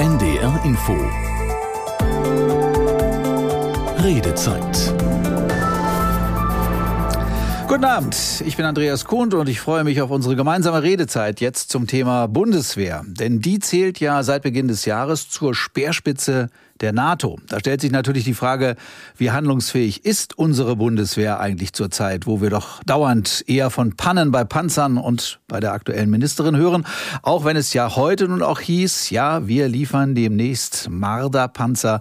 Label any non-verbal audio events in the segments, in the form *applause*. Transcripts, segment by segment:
NDR Info. Redezeit. Guten Abend, ich bin Andreas Kuhn und ich freue mich auf unsere gemeinsame Redezeit jetzt zum Thema Bundeswehr. Denn die zählt ja seit Beginn des Jahres zur Speerspitze der NATO. Da stellt sich natürlich die Frage, wie handlungsfähig ist unsere Bundeswehr eigentlich zurzeit, wo wir doch dauernd eher von Pannen bei Panzern und bei der aktuellen Ministerin hören, auch wenn es ja heute nun auch hieß, ja, wir liefern demnächst Marder-Panzer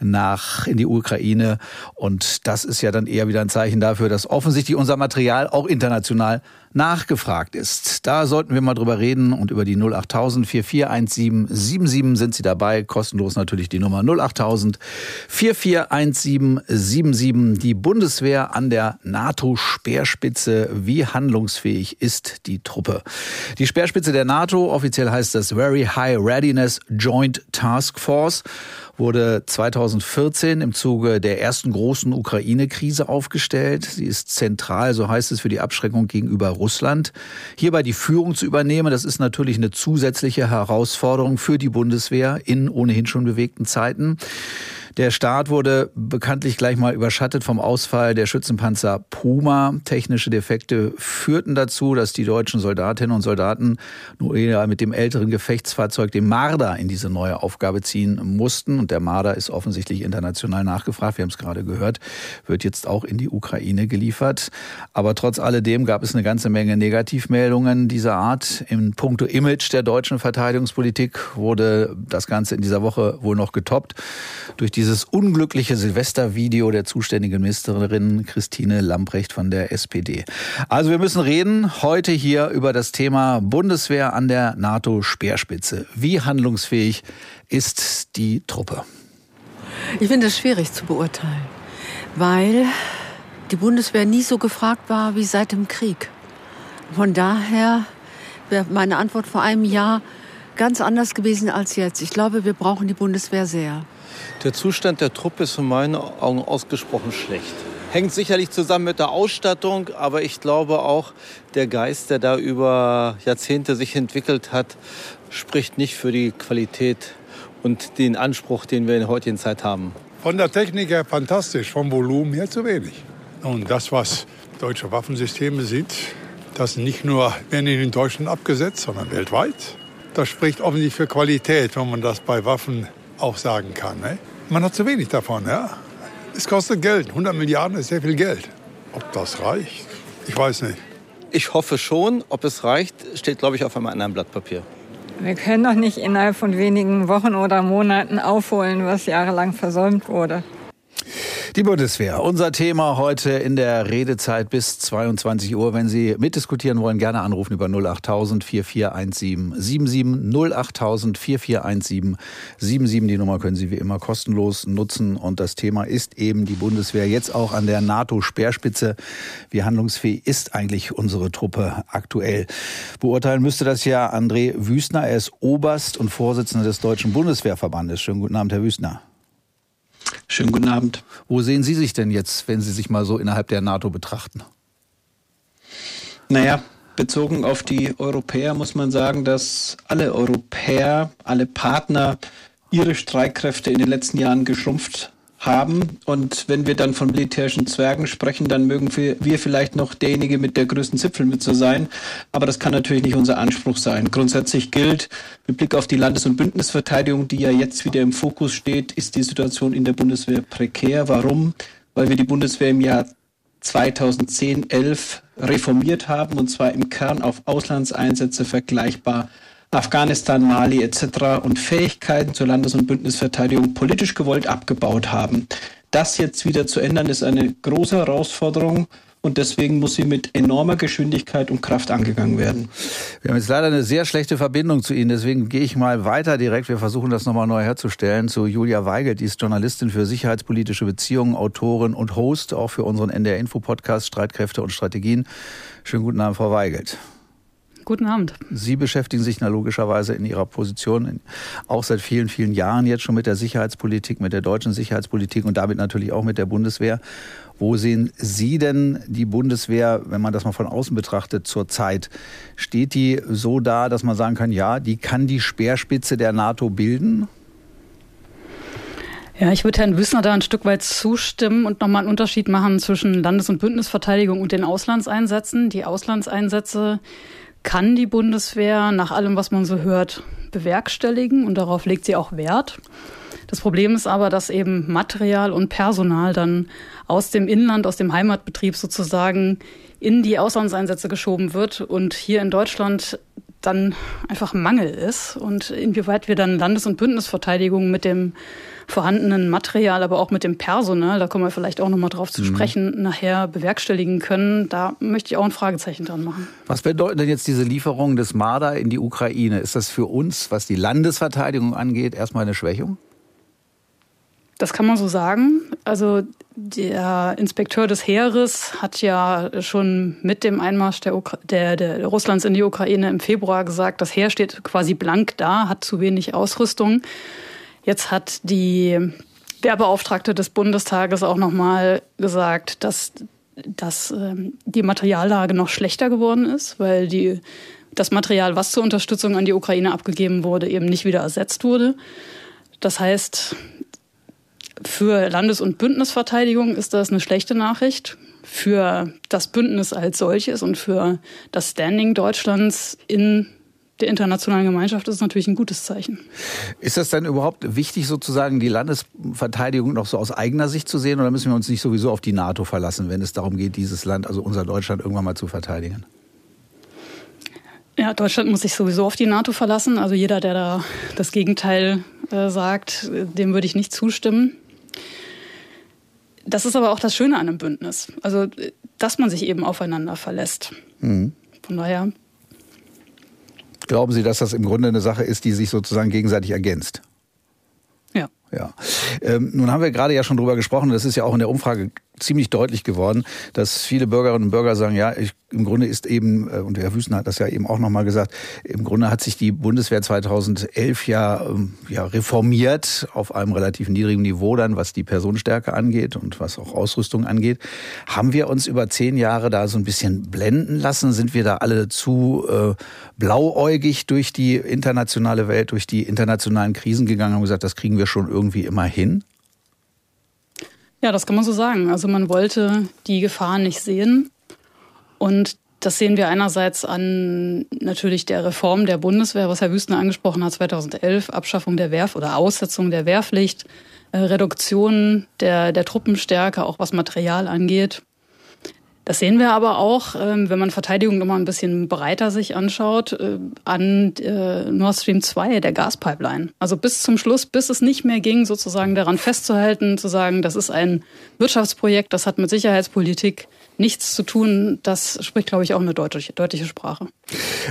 nach in die Ukraine und das ist ja dann eher wieder ein Zeichen dafür, dass offensichtlich unser Material auch international nachgefragt ist. Da sollten wir mal drüber reden und über die 08000 441777 sind Sie dabei. Kostenlos natürlich die Nummer 08000 441777. Die Bundeswehr an der NATO-Speerspitze. Wie handlungsfähig ist die Truppe? Die Speerspitze der NATO, offiziell heißt das Very High Readiness Joint Task Force wurde 2014 im Zuge der ersten großen Ukraine-Krise aufgestellt. Sie ist zentral, so heißt es, für die Abschreckung gegenüber Russland. Hierbei die Führung zu übernehmen, das ist natürlich eine zusätzliche Herausforderung für die Bundeswehr in ohnehin schon bewegten Zeiten. Der Start wurde bekanntlich gleich mal überschattet vom Ausfall der Schützenpanzer Puma. Technische Defekte führten dazu, dass die deutschen Soldatinnen und Soldaten nur eher mit dem älteren Gefechtsfahrzeug, dem Marder, in diese neue Aufgabe ziehen mussten. Und der Marder ist offensichtlich international nachgefragt. Wir haben es gerade gehört, wird jetzt auch in die Ukraine geliefert. Aber trotz alledem gab es eine ganze Menge Negativmeldungen dieser Art. In puncto Image der deutschen Verteidigungspolitik wurde das Ganze in dieser Woche wohl noch getoppt durch diese dieses unglückliche Silvestervideo der zuständigen Ministerin Christine Lamprecht von der SPD. Also wir müssen reden heute hier über das Thema Bundeswehr an der NATO-Speerspitze. Wie handlungsfähig ist die Truppe? Ich finde es schwierig zu beurteilen, weil die Bundeswehr nie so gefragt war wie seit dem Krieg. Von daher wäre meine Antwort vor einem Jahr ganz anders gewesen als jetzt. Ich glaube, wir brauchen die Bundeswehr sehr. Der Zustand der Truppe ist in meinen Augen ausgesprochen schlecht. Hängt sicherlich zusammen mit der Ausstattung, aber ich glaube auch, der Geist, der da über Jahrzehnte sich entwickelt hat, spricht nicht für die Qualität und den Anspruch, den wir in der heutigen Zeit haben. Von der Technik her fantastisch, vom Volumen her zu wenig. Und das, was deutsche Waffensysteme sind, das nicht nur werden in Deutschland abgesetzt, sondern weltweit. Das spricht offensichtlich für Qualität, wenn man das bei Waffen auch sagen kann. Ne? Man hat zu wenig davon. Ja? Es kostet Geld. 100 Milliarden ist sehr viel Geld. Ob das reicht? Ich weiß nicht. Ich hoffe schon. Ob es reicht, steht, glaube ich, auf einem anderen Blatt Papier. Wir können doch nicht innerhalb von wenigen Wochen oder Monaten aufholen, was jahrelang versäumt wurde. Die Bundeswehr, unser Thema heute in der Redezeit bis 22 Uhr. Wenn Sie mitdiskutieren wollen, gerne anrufen über 08000 441777 08000 441777. Die Nummer können Sie wie immer kostenlos nutzen. Und das Thema ist eben die Bundeswehr jetzt auch an der NATO-Speerspitze. Wie handlungsfähig ist eigentlich unsere Truppe aktuell? Beurteilen müsste das ja André Wüstner. Er ist Oberst und Vorsitzender des Deutschen Bundeswehrverbandes. Schönen guten Abend, Herr Wüstner. Schönen guten Abend. Wo sehen Sie sich denn jetzt, wenn Sie sich mal so innerhalb der NATO betrachten? Naja, bezogen auf die Europäer muss man sagen, dass alle Europäer, alle Partner ihre Streitkräfte in den letzten Jahren geschrumpft haben. Und wenn wir dann von militärischen Zwergen sprechen, dann mögen wir, vielleicht noch derjenige mit der größten Zipfelmütze sein. Aber das kann natürlich nicht unser Anspruch sein. Grundsätzlich gilt, mit Blick auf die Landes- und Bündnisverteidigung, die ja jetzt wieder im Fokus steht, ist die Situation in der Bundeswehr prekär. Warum? Weil wir die Bundeswehr im Jahr 2010, 11 reformiert haben und zwar im Kern auf Auslandseinsätze vergleichbar Afghanistan, Mali etc. und Fähigkeiten zur Landes- und Bündnisverteidigung politisch gewollt abgebaut haben. Das jetzt wieder zu ändern, ist eine große Herausforderung und deswegen muss sie mit enormer Geschwindigkeit und Kraft angegangen werden. Wir haben jetzt leider eine sehr schlechte Verbindung zu Ihnen, deswegen gehe ich mal weiter direkt. Wir versuchen das nochmal neu herzustellen zu Julia Weigelt, die ist Journalistin für sicherheitspolitische Beziehungen, Autorin und Host, auch für unseren NDR Info Podcast Streitkräfte und Strategien. Schönen guten Abend, Frau Weigelt. Guten Abend. Sie beschäftigen sich logischerweise in Ihrer Position auch seit vielen, vielen Jahren jetzt schon mit der Sicherheitspolitik, mit der deutschen Sicherheitspolitik und damit natürlich auch mit der Bundeswehr. Wo sehen Sie denn die Bundeswehr, wenn man das mal von außen betrachtet, zurzeit? Steht die so da, dass man sagen kann, ja, die kann die Speerspitze der NATO bilden? Ja, ich würde Herrn Wüssner da ein Stück weit zustimmen und nochmal einen Unterschied machen zwischen Landes- und Bündnisverteidigung und den Auslandseinsätzen. Die Auslandseinsätze kann die Bundeswehr nach allem, was man so hört, bewerkstelligen und darauf legt sie auch Wert. Das Problem ist aber, dass eben Material und Personal dann aus dem Inland, aus dem Heimatbetrieb sozusagen in die Auslandseinsätze geschoben wird und hier in Deutschland dann einfach Mangel ist und inwieweit wir dann Landes- und Bündnisverteidigung mit dem vorhandenen Material, aber auch mit dem Personal, da kommen wir vielleicht auch nochmal drauf zu mhm. sprechen, nachher bewerkstelligen können. Da möchte ich auch ein Fragezeichen dran machen. Was bedeuten denn jetzt diese Lieferungen des Marder in die Ukraine? Ist das für uns, was die Landesverteidigung angeht, erstmal eine Schwächung? Das kann man so sagen. Also der Inspekteur des Heeres hat ja schon mit dem Einmarsch der, der, der Russlands in die Ukraine im Februar gesagt, das Heer steht quasi blank da, hat zu wenig Ausrüstung. Jetzt hat die Wehrbeauftragte des Bundestages auch noch mal gesagt, dass, dass ähm, die Materiallage noch schlechter geworden ist, weil die, das Material, was zur Unterstützung an die Ukraine abgegeben wurde, eben nicht wieder ersetzt wurde. Das heißt, für Landes- und Bündnisverteidigung ist das eine schlechte Nachricht. Für das Bündnis als solches und für das Standing Deutschlands in der internationalen Gemeinschaft ist es natürlich ein gutes Zeichen. Ist das denn überhaupt wichtig, sozusagen die Landesverteidigung noch so aus eigener Sicht zu sehen oder müssen wir uns nicht sowieso auf die NATO verlassen, wenn es darum geht, dieses Land, also unser Deutschland, irgendwann mal zu verteidigen? Ja, Deutschland muss sich sowieso auf die NATO verlassen. Also jeder, der da das Gegenteil äh, sagt, dem würde ich nicht zustimmen. Das ist aber auch das Schöne an einem Bündnis. Also, dass man sich eben aufeinander verlässt. Mhm. Von daher. Glauben Sie, dass das im Grunde eine Sache ist, die sich sozusagen gegenseitig ergänzt? Ja. Ja. Ähm, nun haben wir gerade ja schon drüber gesprochen, das ist ja auch in der Umfrage ziemlich deutlich geworden, dass viele Bürgerinnen und Bürger sagen, ja, ich, im Grunde ist eben, äh, und Herr Wüsten hat das ja eben auch nochmal gesagt, im Grunde hat sich die Bundeswehr 2011 ja, ähm, ja reformiert auf einem relativ niedrigen Niveau dann, was die Personenstärke angeht und was auch Ausrüstung angeht. Haben wir uns über zehn Jahre da so ein bisschen blenden lassen? Sind wir da alle zu äh, blauäugig durch die internationale Welt, durch die internationalen Krisen gegangen und gesagt, das kriegen wir schon irgendwie immer hin? Ja, das kann man so sagen. Also man wollte die Gefahr nicht sehen. Und das sehen wir einerseits an natürlich der Reform der Bundeswehr, was Herr Wüstner angesprochen hat, 2011, Abschaffung der Wehr- oder Aussetzung der Wehrpflicht, äh, Reduktion der, der Truppenstärke, auch was Material angeht. Das sehen wir aber auch, ähm, wenn man Verteidigung nochmal ein bisschen breiter sich anschaut, äh, an äh, Nord Stream 2, der Gaspipeline. Also bis zum Schluss, bis es nicht mehr ging, sozusagen daran festzuhalten, zu sagen, das ist ein Wirtschaftsprojekt, das hat mit Sicherheitspolitik nichts zu tun. Das spricht, glaube ich, auch eine deutliche, deutliche Sprache.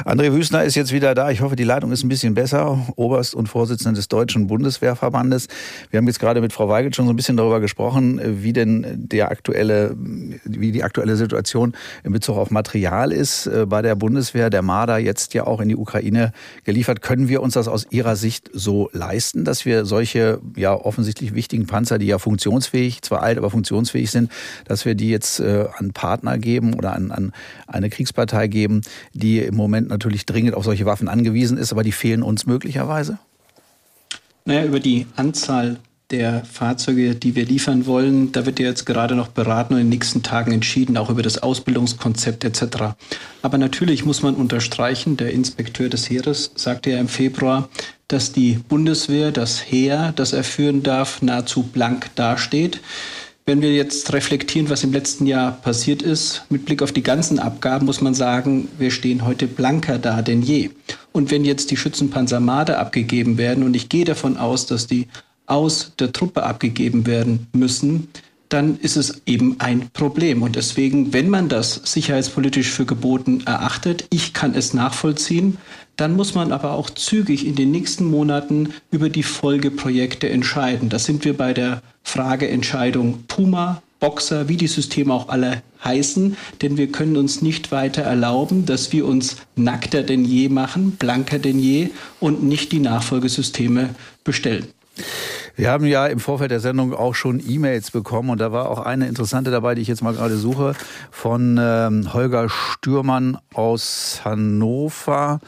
André Wüstner ist jetzt wieder da. Ich hoffe, die Leitung ist ein bisschen besser. Oberst und Vorsitzender des Deutschen Bundeswehrverbandes. Wir haben jetzt gerade mit Frau Weigelt schon so ein bisschen darüber gesprochen, wie denn der aktuelle, wie die aktuelle Situation in Bezug auf Material ist äh, bei der Bundeswehr. Der Marder jetzt ja auch in die Ukraine geliefert. Können wir uns das aus Ihrer Sicht so leisten, dass wir solche ja offensichtlich wichtigen Panzer, die ja funktionsfähig, zwar alt, aber funktionsfähig sind, dass wir die jetzt äh, an Partner geben oder an, an eine Kriegspartei geben, die im Moment natürlich dringend auf solche Waffen angewiesen ist, aber die fehlen uns möglicherweise? Naja, über die Anzahl der Fahrzeuge, die wir liefern wollen, da wird ja jetzt gerade noch beraten und in den nächsten Tagen entschieden, auch über das Ausbildungskonzept etc. Aber natürlich muss man unterstreichen, der Inspekteur des Heeres sagte ja im Februar, dass die Bundeswehr, das Heer, das er führen darf, nahezu blank dasteht. Wenn wir jetzt reflektieren, was im letzten Jahr passiert ist, mit Blick auf die ganzen Abgaben, muss man sagen, wir stehen heute blanker da denn je. Und wenn jetzt die Schützenpanzer Marder abgegeben werden, und ich gehe davon aus, dass die aus der Truppe abgegeben werden müssen, dann ist es eben ein Problem. Und deswegen, wenn man das sicherheitspolitisch für geboten erachtet, ich kann es nachvollziehen, dann muss man aber auch zügig in den nächsten Monaten über die Folgeprojekte entscheiden. Da sind wir bei der Frageentscheidung Puma, Boxer, wie die Systeme auch alle heißen, denn wir können uns nicht weiter erlauben, dass wir uns nackter denn je machen, blanker denn je und nicht die Nachfolgesysteme bestellen. Wir haben ja im Vorfeld der Sendung auch schon E-Mails bekommen und da war auch eine interessante dabei, die ich jetzt mal gerade suche, von ähm, Holger Stürmann aus Hannover.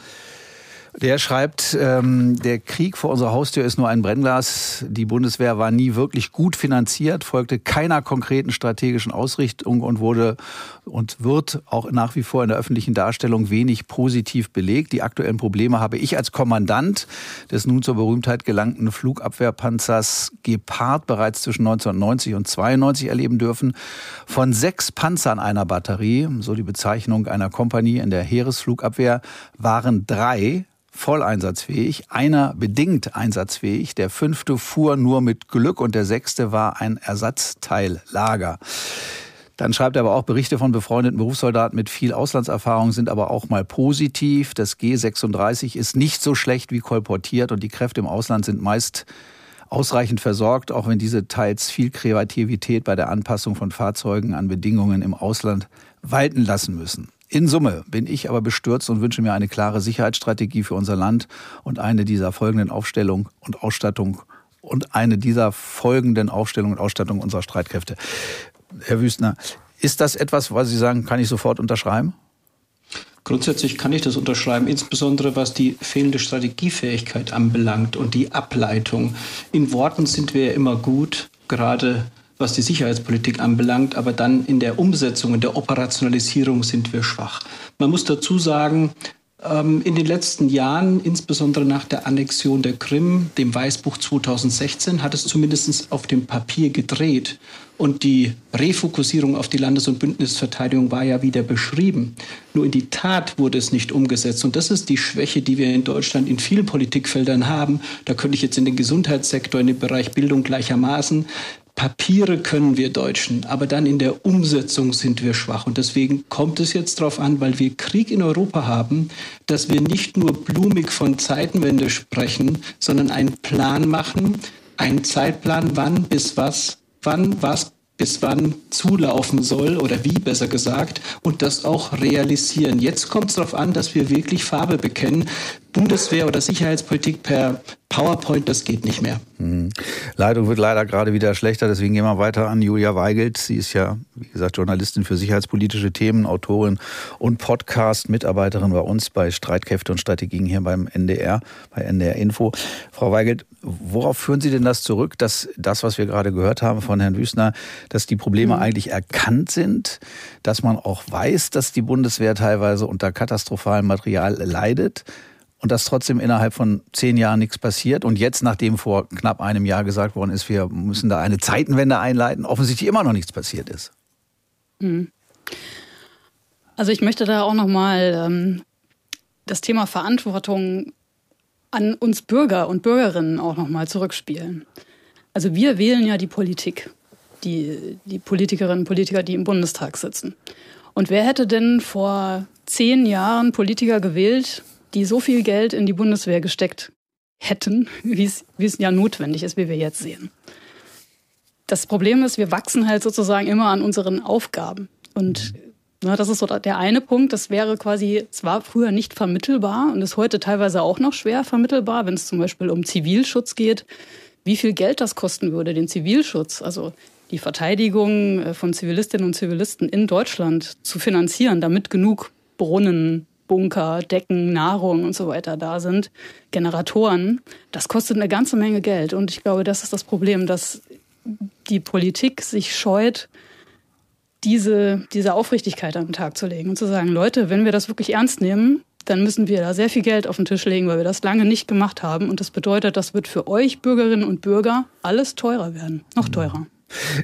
Der schreibt, ähm, der Krieg vor unserer Haustür ist nur ein Brennglas. Die Bundeswehr war nie wirklich gut finanziert, folgte keiner konkreten strategischen Ausrichtung und wurde und wird auch nach wie vor in der öffentlichen Darstellung wenig positiv belegt. Die aktuellen Probleme habe ich als Kommandant des nun zur Berühmtheit gelangten Flugabwehrpanzers Gepard bereits zwischen 1990 und 92 erleben dürfen. Von sechs Panzern einer Batterie, so die Bezeichnung einer Kompanie in der Heeresflugabwehr, waren drei voll einsatzfähig, einer bedingt einsatzfähig, der fünfte fuhr nur mit Glück und der sechste war ein Ersatzteillager. Dann schreibt er aber auch, Berichte von befreundeten Berufssoldaten mit viel Auslandserfahrung sind aber auch mal positiv. Das G36 ist nicht so schlecht wie kolportiert und die Kräfte im Ausland sind meist ausreichend versorgt, auch wenn diese teils viel Kreativität bei der Anpassung von Fahrzeugen an Bedingungen im Ausland walten lassen müssen. In Summe bin ich aber bestürzt und wünsche mir eine klare Sicherheitsstrategie für unser Land und eine dieser folgenden Aufstellung und Ausstattung und eine dieser folgenden Aufstellung und Ausstattung unserer Streitkräfte. Herr Wüstner, ist das etwas, was Sie sagen, kann ich sofort unterschreiben? Grundsätzlich kann ich das unterschreiben, insbesondere was die fehlende Strategiefähigkeit anbelangt und die Ableitung. In Worten sind wir ja immer gut, gerade was die Sicherheitspolitik anbelangt, aber dann in der Umsetzung, in der Operationalisierung sind wir schwach. Man muss dazu sagen, ähm, in den letzten Jahren, insbesondere nach der Annexion der Krim, dem Weißbuch 2016, hat es zumindest auf dem Papier gedreht. Und die Refokussierung auf die Landes- und Bündnisverteidigung war ja wieder beschrieben. Nur in die Tat wurde es nicht umgesetzt. Und das ist die Schwäche, die wir in Deutschland in vielen Politikfeldern haben. Da könnte ich jetzt in den Gesundheitssektor, in den Bereich Bildung gleichermaßen Papiere können wir Deutschen, aber dann in der Umsetzung sind wir schwach. Und deswegen kommt es jetzt darauf an, weil wir Krieg in Europa haben, dass wir nicht nur blumig von Zeitenwende sprechen, sondern einen Plan machen, einen Zeitplan, wann bis was, wann was bis wann zulaufen soll oder wie besser gesagt und das auch realisieren. Jetzt kommt es darauf an, dass wir wirklich Farbe bekennen. Bundeswehr oder Sicherheitspolitik per PowerPoint, das geht nicht mehr. Mhm. Leitung wird leider gerade wieder schlechter, deswegen gehen wir weiter an Julia Weigelt. Sie ist ja, wie gesagt, Journalistin für sicherheitspolitische Themen, Autorin und Podcast-Mitarbeiterin bei uns bei Streitkräfte und Strategien hier beim NDR, bei NDR Info. Frau Weigelt, worauf führen Sie denn das zurück, dass das, was wir gerade gehört haben von Herrn Wüstner, dass die Probleme mhm. eigentlich erkannt sind, dass man auch weiß, dass die Bundeswehr teilweise unter katastrophalem Material leidet? Und dass trotzdem innerhalb von zehn Jahren nichts passiert. Und jetzt, nachdem vor knapp einem Jahr gesagt worden ist, wir müssen da eine Zeitenwende einleiten, offensichtlich immer noch nichts passiert ist. Hm. Also ich möchte da auch nochmal ähm, das Thema Verantwortung an uns Bürger und Bürgerinnen auch nochmal zurückspielen. Also wir wählen ja die Politik, die, die Politikerinnen und Politiker, die im Bundestag sitzen. Und wer hätte denn vor zehn Jahren Politiker gewählt, die so viel Geld in die Bundeswehr gesteckt hätten, *laughs* wie es, ja notwendig ist, wie wir jetzt sehen. Das Problem ist, wir wachsen halt sozusagen immer an unseren Aufgaben. Und na, das ist so der eine Punkt. Das wäre quasi, es war früher nicht vermittelbar und ist heute teilweise auch noch schwer vermittelbar, wenn es zum Beispiel um Zivilschutz geht, wie viel Geld das kosten würde, den Zivilschutz, also die Verteidigung äh, von Zivilistinnen und Zivilisten in Deutschland zu finanzieren, damit genug Brunnen, Bunker, Decken, Nahrung und so weiter da sind, Generatoren, das kostet eine ganze Menge Geld. Und ich glaube, das ist das Problem, dass die Politik sich scheut, diese, diese Aufrichtigkeit an den Tag zu legen und zu sagen, Leute, wenn wir das wirklich ernst nehmen, dann müssen wir da sehr viel Geld auf den Tisch legen, weil wir das lange nicht gemacht haben. Und das bedeutet, das wird für euch Bürgerinnen und Bürger alles teurer werden, noch teurer.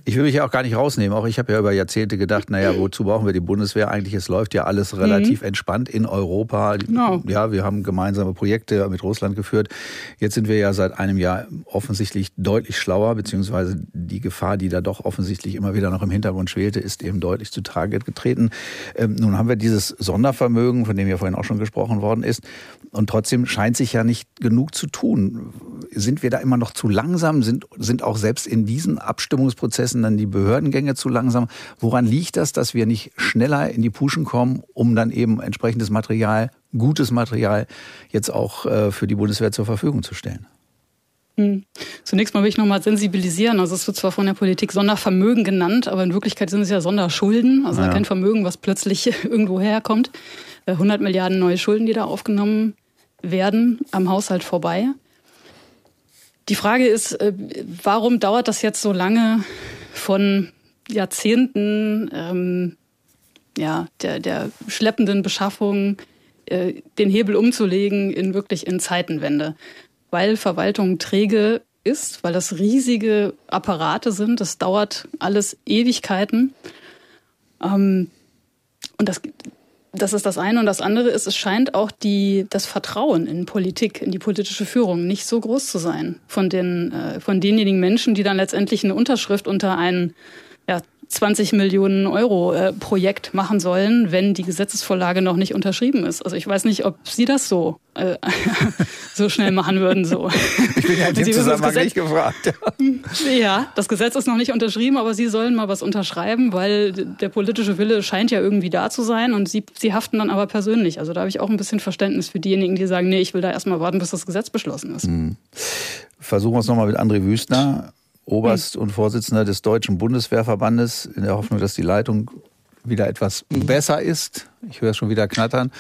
Ich will mich ja auch gar nicht rausnehmen. Auch ich habe ja über Jahrzehnte gedacht, naja, wozu brauchen wir die Bundeswehr eigentlich? Es läuft ja alles relativ mhm. entspannt in Europa. Genau. Ja, wir haben gemeinsame Projekte mit Russland geführt. Jetzt sind wir ja seit einem Jahr offensichtlich deutlich schlauer, beziehungsweise die Gefahr, die da doch offensichtlich immer wieder noch im Hintergrund schwelte, ist eben deutlich zu Tage getreten. Ähm, nun haben wir dieses Sondervermögen, von dem ja vorhin auch schon gesprochen worden ist. Und trotzdem scheint sich ja nicht genug zu tun. Sind wir da immer noch zu langsam? Sind, sind auch selbst in diesen Abstimmungs Entscheidungsprozessen dann die Behördengänge zu langsam. Woran liegt das, dass wir nicht schneller in die Puschen kommen, um dann eben entsprechendes Material, gutes Material jetzt auch äh, für die Bundeswehr zur Verfügung zu stellen? Hm. Zunächst mal will ich nochmal sensibilisieren. Also es wird zwar von der Politik Sondervermögen genannt, aber in Wirklichkeit sind es ja Sonderschulden, also ja. kein Vermögen, was plötzlich *laughs* irgendwo herkommt. 100 äh, Milliarden neue Schulden, die da aufgenommen werden, am Haushalt vorbei. Die Frage ist, äh, warum dauert das jetzt so lange von Jahrzehnten ähm, ja, der, der schleppenden Beschaffung äh, den Hebel umzulegen in wirklich in Zeitenwende? Weil Verwaltung träge ist, weil das riesige Apparate sind. Das dauert alles Ewigkeiten. Ähm, und das, das ist das eine. Und das andere ist, es scheint auch die, das Vertrauen in Politik, in die politische Führung nicht so groß zu sein von den, äh, von denjenigen Menschen, die dann letztendlich eine Unterschrift unter einen 20 Millionen Euro äh, Projekt machen sollen, wenn die Gesetzesvorlage noch nicht unterschrieben ist. Also ich weiß nicht, ob Sie das so äh, *laughs* so schnell machen würden. So. *laughs* Ich bin ja in dem Zusammenhang nicht gefragt. *laughs* Ja, das Gesetz ist noch nicht unterschrieben, aber Sie sollen mal was unterschreiben, weil der politische Wille scheint ja irgendwie da zu sein und Sie, Sie haften dann aber persönlich. Also da habe ich auch ein bisschen Verständnis für diejenigen, die sagen, nee, ich will da erstmal warten, bis das Gesetz beschlossen ist. Hm. Versuchen wir es nochmal mit André Wüstner. Oberst und Vorsitzender des Deutschen Bundeswehrverbandes, in der Hoffnung, dass die Leitung wieder etwas besser ist. Ich höre es schon wieder knattern.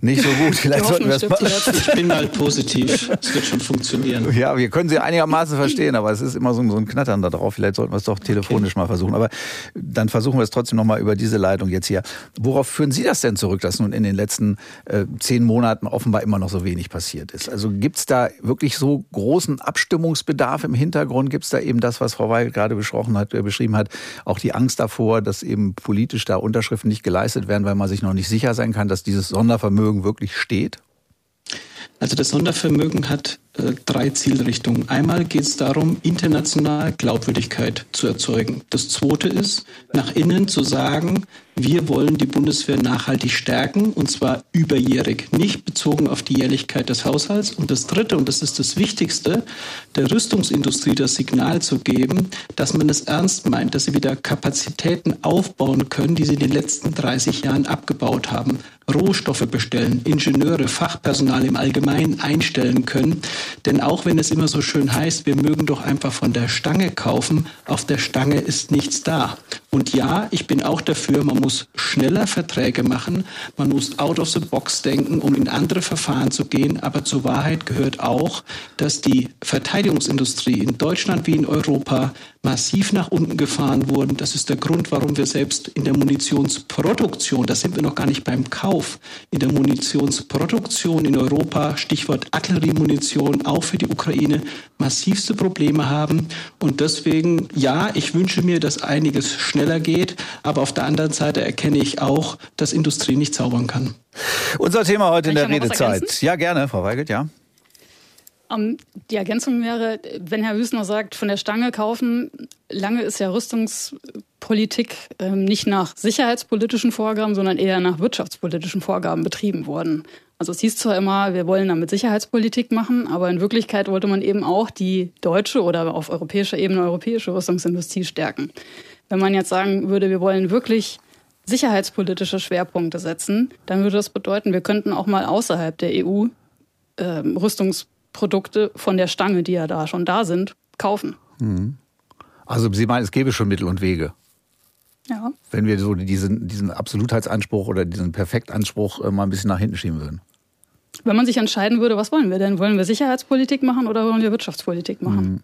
Nicht so gut. *laughs* Vielleicht sollten wir es mal. Ich bin halt positiv. Es wird schon funktionieren. Ja, wir können sie einigermaßen verstehen, aber es ist immer so, ein Knattern da drauf. Vielleicht sollten wir es doch telefonisch okay. mal versuchen. Aber dann versuchen wir es trotzdem nochmal über diese Leitung jetzt hier. Worauf führen Sie das denn zurück, dass nun in den letzten äh, zehn Monaten offenbar immer noch so wenig passiert ist? Also gibt es da wirklich so großen Abstimmungsbedarf im Hintergrund? Gibt es da eben das, was Frau Weil gerade besprochen hat, äh, beschrieben hat, auch die Angst davor, dass eben politisch da Unterschriften nicht geleistet werden, weil man sich noch nicht sicher sein kann, dass dieses Sondervermögen wirklich steht? Also das Sondervermögen hat äh, drei Zielrichtungen. Einmal geht es darum, international Glaubwürdigkeit zu erzeugen. Das zweite ist, nach innen zu sagen, wir wollen die Bundeswehr nachhaltig stärken und zwar überjährig, nicht bezogen auf die Jährlichkeit des Haushalts. Und das Dritte, und das ist das Wichtigste, der Rüstungsindustrie das Signal zu geben, dass man es ernst meint, dass sie wieder Kapazitäten aufbauen können, die sie in den letzten 30 Jahren abgebaut haben. Rohstoffe bestellen, Ingenieure, Fachpersonal im Allgemeinen einstellen können. Denn auch wenn es immer so schön heißt, wir mögen doch einfach von der Stange kaufen, auf der Stange ist nichts da. Und ja, ich bin auch dafür, man muss schneller Verträge machen, man muss out of the box denken, um in andere Verfahren zu gehen. Aber zur Wahrheit gehört auch, dass die Verteidigungsindustrie in Deutschland wie in Europa massiv nach unten gefahren wurden. Das ist der Grund, warum wir selbst in der Munitionsproduktion, da sind wir noch gar nicht beim Kauf, in der Munitionsproduktion in Europa, Stichwort Artilleriemunition, auch für die Ukraine, massivste Probleme haben. Und deswegen, ja, ich wünsche mir, dass einiges schneller geht, aber auf der anderen Seite erkenne ich auch, dass Industrie nicht zaubern kann. Unser Thema heute in der Redezeit. Ja, gerne, Frau Weigelt, ja. Um, ähm, die Ergänzung wäre, wenn Herr Wüsner sagt, von der Stange kaufen, lange ist ja Rüstungspolitik ähm, nicht nach sicherheitspolitischen Vorgaben, sondern eher nach wirtschaftspolitischen Vorgaben betrieben worden. Also es hieß zwar immer, wir wollen damit Sicherheitspolitik machen, aber in Wirklichkeit wollte man eben auch die deutsche oder auf europäischer Ebene europäische Rüstungsindustrie stärken. Wenn man jetzt sagen würde, wir wollen wirklich sicherheitspolitische Schwerpunkte setzen, dann würde das bedeuten, wir könnten auch mal außerhalb der EU äh, Rüstungs Produkte von der Stange, die ja da schon da sind, kaufen. Mhm. Also Sie meinen, es gäbe schon Mittel und Wege? Ja. Wenn wir so diesen, diesen Absolutheitsanspruch oder diesen Perfektanspruch äh, mal ein bisschen nach hinten schieben würden. Wenn man sich entscheiden würde, was wollen wir denn? Wollen wir Sicherheitspolitik machen oder wollen wir Wirtschaftspolitik machen? Mhm.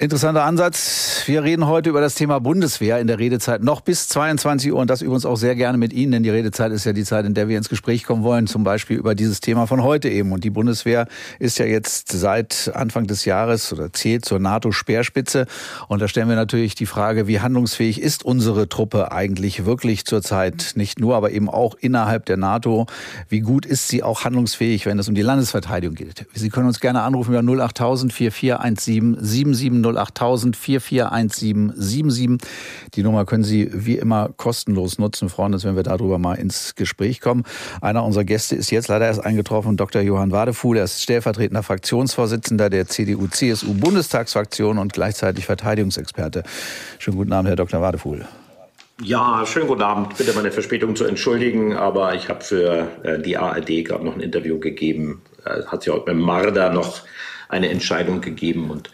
Interessanter Ansatz. Wir reden heute über das Thema Bundeswehr in der Redezeit noch bis 22 Uhr und das übrigens auch sehr gerne mit Ihnen, denn die Redezeit ist ja die Zeit, in der wir ins Gespräch kommen wollen, zum Beispiel über dieses Thema von heute eben. Und die Bundeswehr ist ja jetzt seit Anfang des Jahres oder zählt zur NATO-Speerspitze. Und da stellen wir natürlich die Frage, wie handlungsfähig ist unsere Truppe eigentlich wirklich zurzeit? Nicht nur, aber eben auch innerhalb der NATO. Wie gut ist sie auch handlungsfähig, wenn es um die Landesverteidigung geht? Sie können uns gerne anrufen über 08000 4417 77 08000 441777. Die Nummer können Sie wie immer kostenlos nutzen. Freuen uns, wenn wir darüber mal ins Gespräch kommen. Einer unserer Gäste ist jetzt leider erst eingetroffen, Dr. Johann Wadefuhl. Er ist stellvertretender Fraktionsvorsitzender der CDU-CSU-Bundestagsfraktion und gleichzeitig Verteidigungsexperte. Schönen guten Abend, Herr Dr. Wadefuhl. Ja, schönen guten Abend. Bitte meine Verspätung zu entschuldigen, aber ich habe für äh, die ARD gerade noch ein Interview gegeben. Äh, hat sich heute mit Marder noch eine Entscheidung gegeben und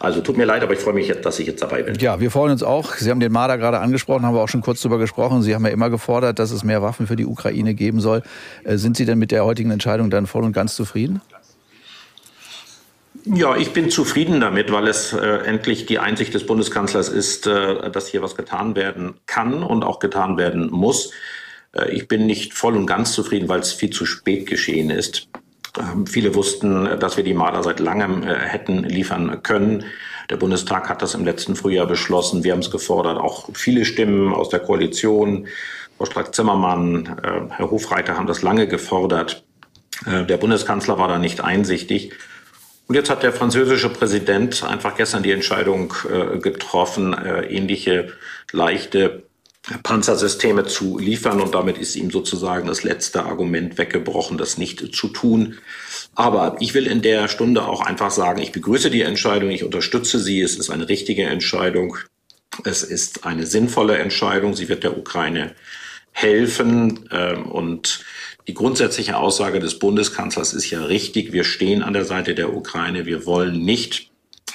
also tut mir leid, aber ich freue mich, dass ich jetzt dabei bin. Ja, wir freuen uns auch. Sie haben den Marder gerade angesprochen, haben wir auch schon kurz darüber gesprochen. Sie haben ja immer gefordert, dass es mehr Waffen für die Ukraine geben soll. Äh, sind Sie denn mit der heutigen Entscheidung dann voll und ganz zufrieden? Ja, ich bin zufrieden damit, weil es äh, endlich die Einsicht des Bundeskanzlers ist, äh, dass hier was getan werden kann und auch getan werden muss. Äh, ich bin nicht voll und ganz zufrieden, weil es viel zu spät geschehen ist. Ähm, viele wussten, dass wir die Marder seit langem äh, hätten liefern können. Der Bundestag hat das im letzten Frühjahr beschlossen. Wir haben es gefordert. Auch viele Stimmen aus der Koalition, Frau Strack-Zimmermann, äh, Herr Hofreiter haben das lange gefordert. Äh, der Bundeskanzler war da nicht einsichtig. Und jetzt hat der französische Präsident einfach gestern die Entscheidung getroffen, ähnliche leichte Panzersysteme zu liefern. Und damit ist ihm sozusagen das letzte Argument weggebrochen, das nicht zu tun. Aber ich will in der Stunde auch einfach sagen, ich begrüße die Entscheidung, ich unterstütze sie. Es ist eine richtige Entscheidung. Es ist eine sinnvolle Entscheidung. Sie wird der Ukraine helfen. Ähm, und die grundsätzliche Aussage des Bundeskanzlers ist ja richtig. Wir stehen an der Seite der Ukraine. Wir wollen nicht,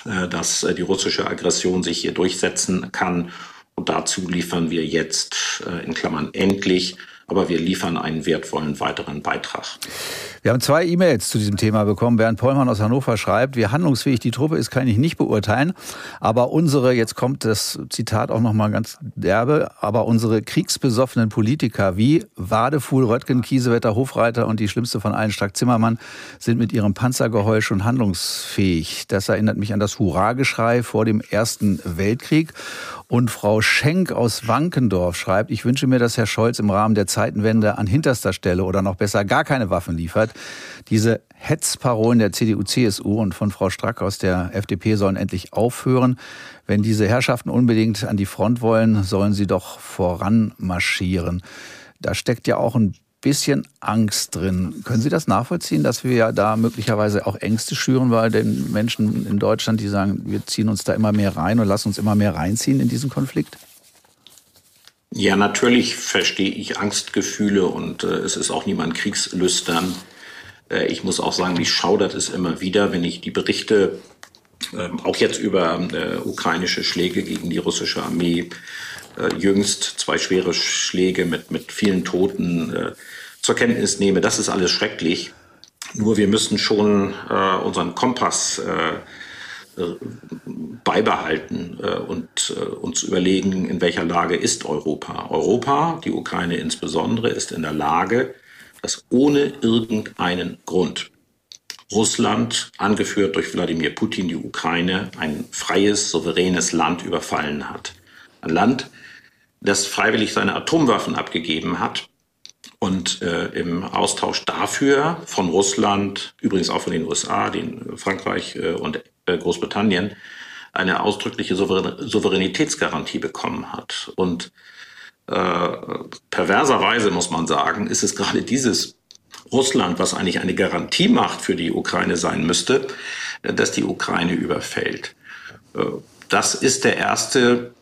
äh, dass äh, die russische Aggression sich hier durchsetzen kann. Und dazu liefern wir jetzt äh, in Klammern endlich aber wir liefern einen wertvollen weiteren Beitrag. Wir haben zwei E-Mails zu diesem Thema bekommen. Bernd Pollmann aus Hannover schreibt, wie handlungsfähig die Truppe ist, kann ich nicht beurteilen. Aber unsere, jetzt kommt das Zitat auch nochmal ganz derbe, aber unsere kriegsbesoffenen Politiker wie Wadefuhl, Röttgen, Kiesewetter, Hofreiter und die schlimmste von allen, Strack Zimmermann, sind mit ihrem Panzergeheuer schon handlungsfähig. Das erinnert mich an das Hurrageschrei vor dem Ersten Weltkrieg. Und Frau Schenk aus Wankendorf schreibt, ich wünsche mir, dass Herr Scholz im Rahmen der Zeitenwende an hinterster Stelle oder noch besser gar keine Waffen liefert. Diese Hetzparolen der CDU, CSU und von Frau Strack aus der FDP sollen endlich aufhören. Wenn diese Herrschaften unbedingt an die Front wollen, sollen sie doch voranmarschieren. Da steckt ja auch ein bisschen Angst drin. Können Sie das nachvollziehen, dass wir ja da möglicherweise auch Ängste schüren, weil den Menschen in Deutschland, die sagen, wir ziehen uns da immer mehr rein und lassen uns immer mehr reinziehen in diesen Konflikt? Ja, natürlich verstehe ich Angstgefühle und äh, es ist auch niemand kriegslüstern. Äh, ich muss auch sagen, mich schaudert es immer wieder, wenn ich die Berichte äh, auch jetzt über äh, ukrainische Schläge gegen die russische Armee, äh, jüngst zwei schwere Schläge mit, mit vielen Toten zur Kenntnis nehme. Das ist alles schrecklich. Nur wir müssen schon äh, unseren Kompass äh, äh beibehalten und uns überlegen, in welcher Lage ist Europa. Europa, die Ukraine insbesondere, ist in der Lage, dass ohne irgendeinen Grund Russland, angeführt durch Wladimir Putin, die Ukraine, ein freies, souveränes Land überfallen hat. Ein Land, das freiwillig seine Atomwaffen abgegeben hat und äh, im Austausch dafür von Russland, übrigens auch von den USA, den Frankreich äh, und äh, Großbritannien, eine ausdrückliche Souverän Souveränitätsgarantie bekommen hat. Und äh, perverserweise muss man sagen, ist es gerade dieses Russland, was eigentlich eine Garantiemacht für die Ukraine sein müsste, dass die Ukraine überfällt. Äh, das ist der erste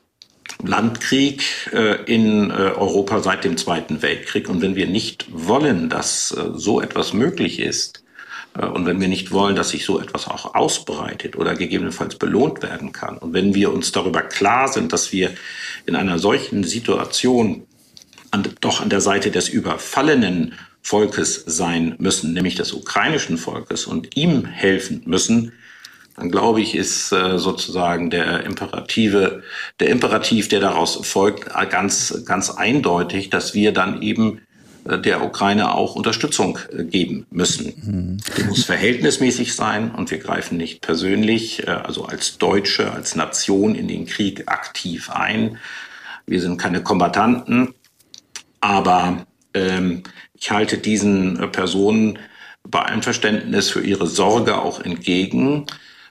Landkrieg äh, in Europa seit dem Zweiten Weltkrieg. Und wenn wir nicht wollen, dass so etwas möglich ist, und wenn wir nicht wollen, dass sich so etwas auch ausbreitet oder gegebenenfalls belohnt werden kann, und wenn wir uns darüber klar sind, dass wir in einer solchen Situation an, doch an der Seite des überfallenen Volkes sein müssen, nämlich des ukrainischen Volkes, und ihm helfen müssen, dann glaube ich, ist äh, sozusagen der Imperative, der Imperativ, der daraus folgt, äh, ganz, ganz eindeutig, dass wir dann eben äh, der Ukraine auch Unterstützung äh, geben müssen. Die muss verhältnismäßig sein und wir greifen nicht persönlich, äh, also als Deutsche, als Nation in den Krieg aktiv ein. Wir sind keine Kombattanten, aber ähm, ich halte diesen Personen bei allem Verständnis für ihre Sorge auch entgegen,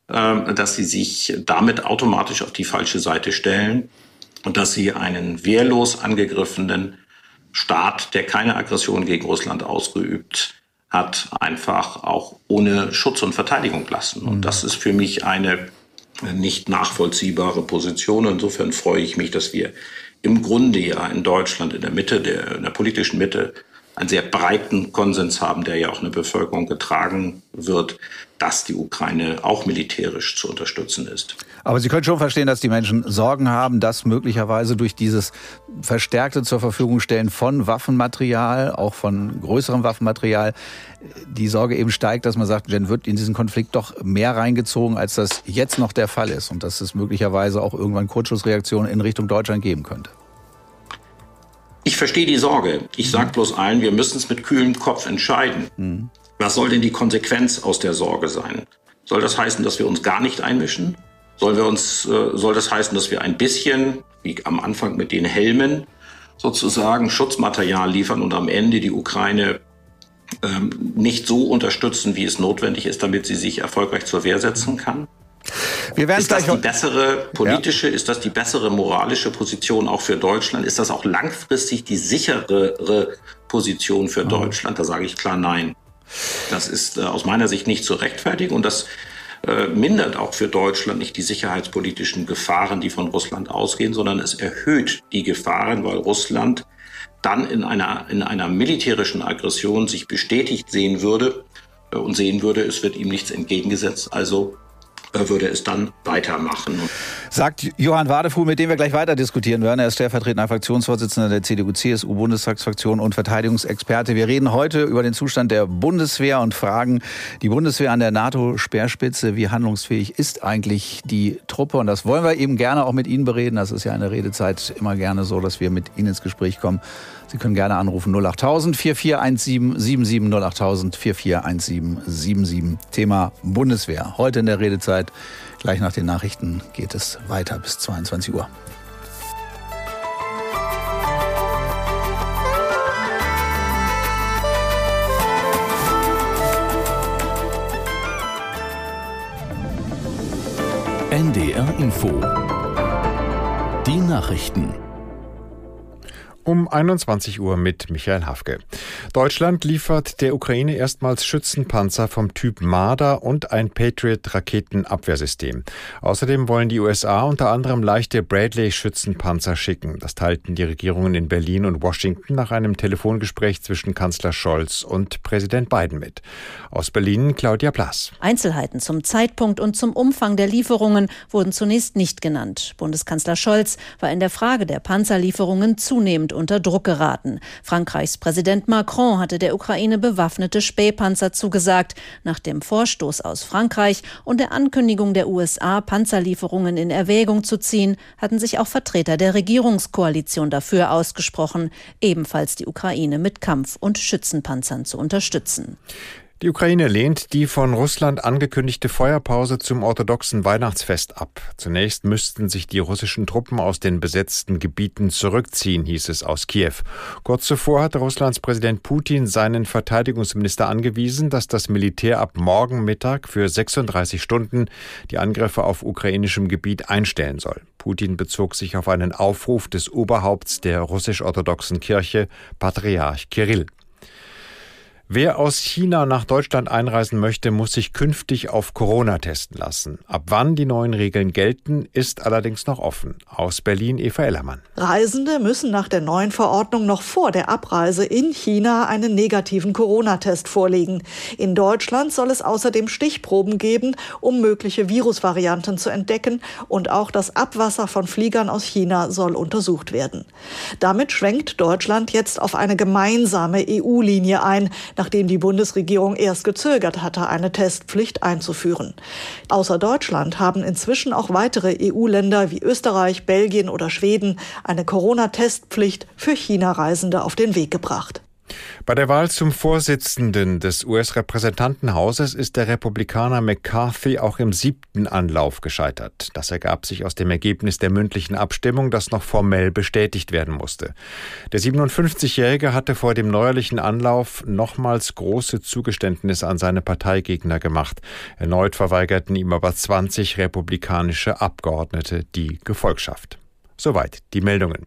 äh, dass sie sich damit automatisch auf die falsche Seite stellen und dass sie einen wehrlos angegriffenen Staat, der keine Aggression gegen Russland ausgeübt hat, einfach auch ohne Schutz und Verteidigung lassen. Und das ist für mich eine nicht nachvollziehbare Position. Insofern freue ich mich, dass wir im Grunde ja in Deutschland in der Mitte, der, in der politischen Mitte, einen sehr breiten Konsens haben, der ja auch eine Bevölkerung getragen wird, dass die Ukraine auch militärisch zu unterstützen ist. Aber Sie können schon verstehen, dass die Menschen Sorgen haben, dass möglicherweise durch dieses verstärkte zur Verfügung stellen von Waffenmaterial, auch von größerem Waffenmaterial, die Sorge eben steigt, dass man sagt, Jen wird in diesen Konflikt doch mehr reingezogen, als das jetzt noch der Fall ist und dass es möglicherweise auch irgendwann Kurzschussreaktionen in Richtung Deutschland geben könnte. Ich verstehe die Sorge. Ich sage bloß allen, wir müssen es mit kühlem Kopf entscheiden. Mhm. Was soll denn die Konsequenz aus der Sorge sein? Soll das heißen, dass wir uns gar nicht einmischen? Soll, wir uns, äh, soll das heißen, dass wir ein bisschen, wie am Anfang mit den Helmen, sozusagen Schutzmaterial liefern und am Ende die Ukraine ähm, nicht so unterstützen, wie es notwendig ist, damit sie sich erfolgreich zur Wehr setzen kann? Wir ist das die bessere politische, ja. ist das die bessere moralische Position auch für Deutschland? Ist das auch langfristig die sicherere Position für Deutschland? Da sage ich klar nein. Das ist äh, aus meiner Sicht nicht zu rechtfertigen und das äh, mindert auch für Deutschland nicht die sicherheitspolitischen Gefahren, die von Russland ausgehen, sondern es erhöht die Gefahren, weil Russland dann in einer, in einer militärischen Aggression sich bestätigt sehen würde äh, und sehen würde, es wird ihm nichts entgegengesetzt. Also würde es dann weitermachen. Sagt Johann Wadefuhl, mit dem wir gleich weiter diskutieren werden. Er ist stellvertretender Fraktionsvorsitzender der CDU-CSU-Bundestagsfraktion und Verteidigungsexperte. Wir reden heute über den Zustand der Bundeswehr und fragen die Bundeswehr an der NATO-Speerspitze. Wie handlungsfähig ist eigentlich die Truppe? Und das wollen wir eben gerne auch mit Ihnen bereden. Das ist ja in der Redezeit immer gerne so, dass wir mit Ihnen ins Gespräch kommen. Sie können gerne anrufen 08000 441777 08000 441777. Thema Bundeswehr. Heute in der Redezeit. Gleich nach den Nachrichten geht es weiter bis 22 Uhr. NDR Info. Die Nachrichten um 21 Uhr mit Michael Hafke. Deutschland liefert der Ukraine erstmals Schützenpanzer vom Typ Marder und ein Patriot-Raketenabwehrsystem. Außerdem wollen die USA unter anderem leichte Bradley-Schützenpanzer schicken. Das teilten die Regierungen in Berlin und Washington nach einem Telefongespräch zwischen Kanzler Scholz und Präsident Biden mit. Aus Berlin Claudia Plass. Einzelheiten zum Zeitpunkt und zum Umfang der Lieferungen wurden zunächst nicht genannt. Bundeskanzler Scholz war in der Frage der Panzerlieferungen zunehmend unter Druck geraten. Frankreichs Präsident Macron hatte der Ukraine bewaffnete Spähpanzer zugesagt. Nach dem Vorstoß aus Frankreich und der Ankündigung der USA, Panzerlieferungen in Erwägung zu ziehen, hatten sich auch Vertreter der Regierungskoalition dafür ausgesprochen, ebenfalls die Ukraine mit Kampf- und Schützenpanzern zu unterstützen. Die Ukraine lehnt die von Russland angekündigte Feuerpause zum orthodoxen Weihnachtsfest ab. Zunächst müssten sich die russischen Truppen aus den besetzten Gebieten zurückziehen, hieß es aus Kiew. Kurz zuvor hatte Russlands Präsident Putin seinen Verteidigungsminister angewiesen, dass das Militär ab morgen Mittag für 36 Stunden die Angriffe auf ukrainischem Gebiet einstellen soll. Putin bezog sich auf einen Aufruf des Oberhaupts der russisch-orthodoxen Kirche, Patriarch Kirill. Wer aus China nach Deutschland einreisen möchte, muss sich künftig auf Corona testen lassen. Ab wann die neuen Regeln gelten, ist allerdings noch offen. Aus Berlin Eva Ellermann. Reisende müssen nach der neuen Verordnung noch vor der Abreise in China einen negativen Corona-Test vorlegen. In Deutschland soll es außerdem Stichproben geben, um mögliche Virusvarianten zu entdecken und auch das Abwasser von Fliegern aus China soll untersucht werden. Damit schwenkt Deutschland jetzt auf eine gemeinsame EU-Linie ein, nachdem die Bundesregierung erst gezögert hatte, eine Testpflicht einzuführen. Außer Deutschland haben inzwischen auch weitere EU-Länder wie Österreich, Belgien oder Schweden eine Corona-Testpflicht für China-Reisende auf den Weg gebracht. Bei der Wahl zum Vorsitzenden des US-Repräsentantenhauses ist der Republikaner McCarthy auch im siebten Anlauf gescheitert. Das ergab sich aus dem Ergebnis der mündlichen Abstimmung, das noch formell bestätigt werden musste. Der 57-Jährige hatte vor dem neuerlichen Anlauf nochmals große Zugeständnisse an seine Parteigegner gemacht. Erneut verweigerten ihm aber 20 republikanische Abgeordnete die Gefolgschaft. Soweit die Meldungen.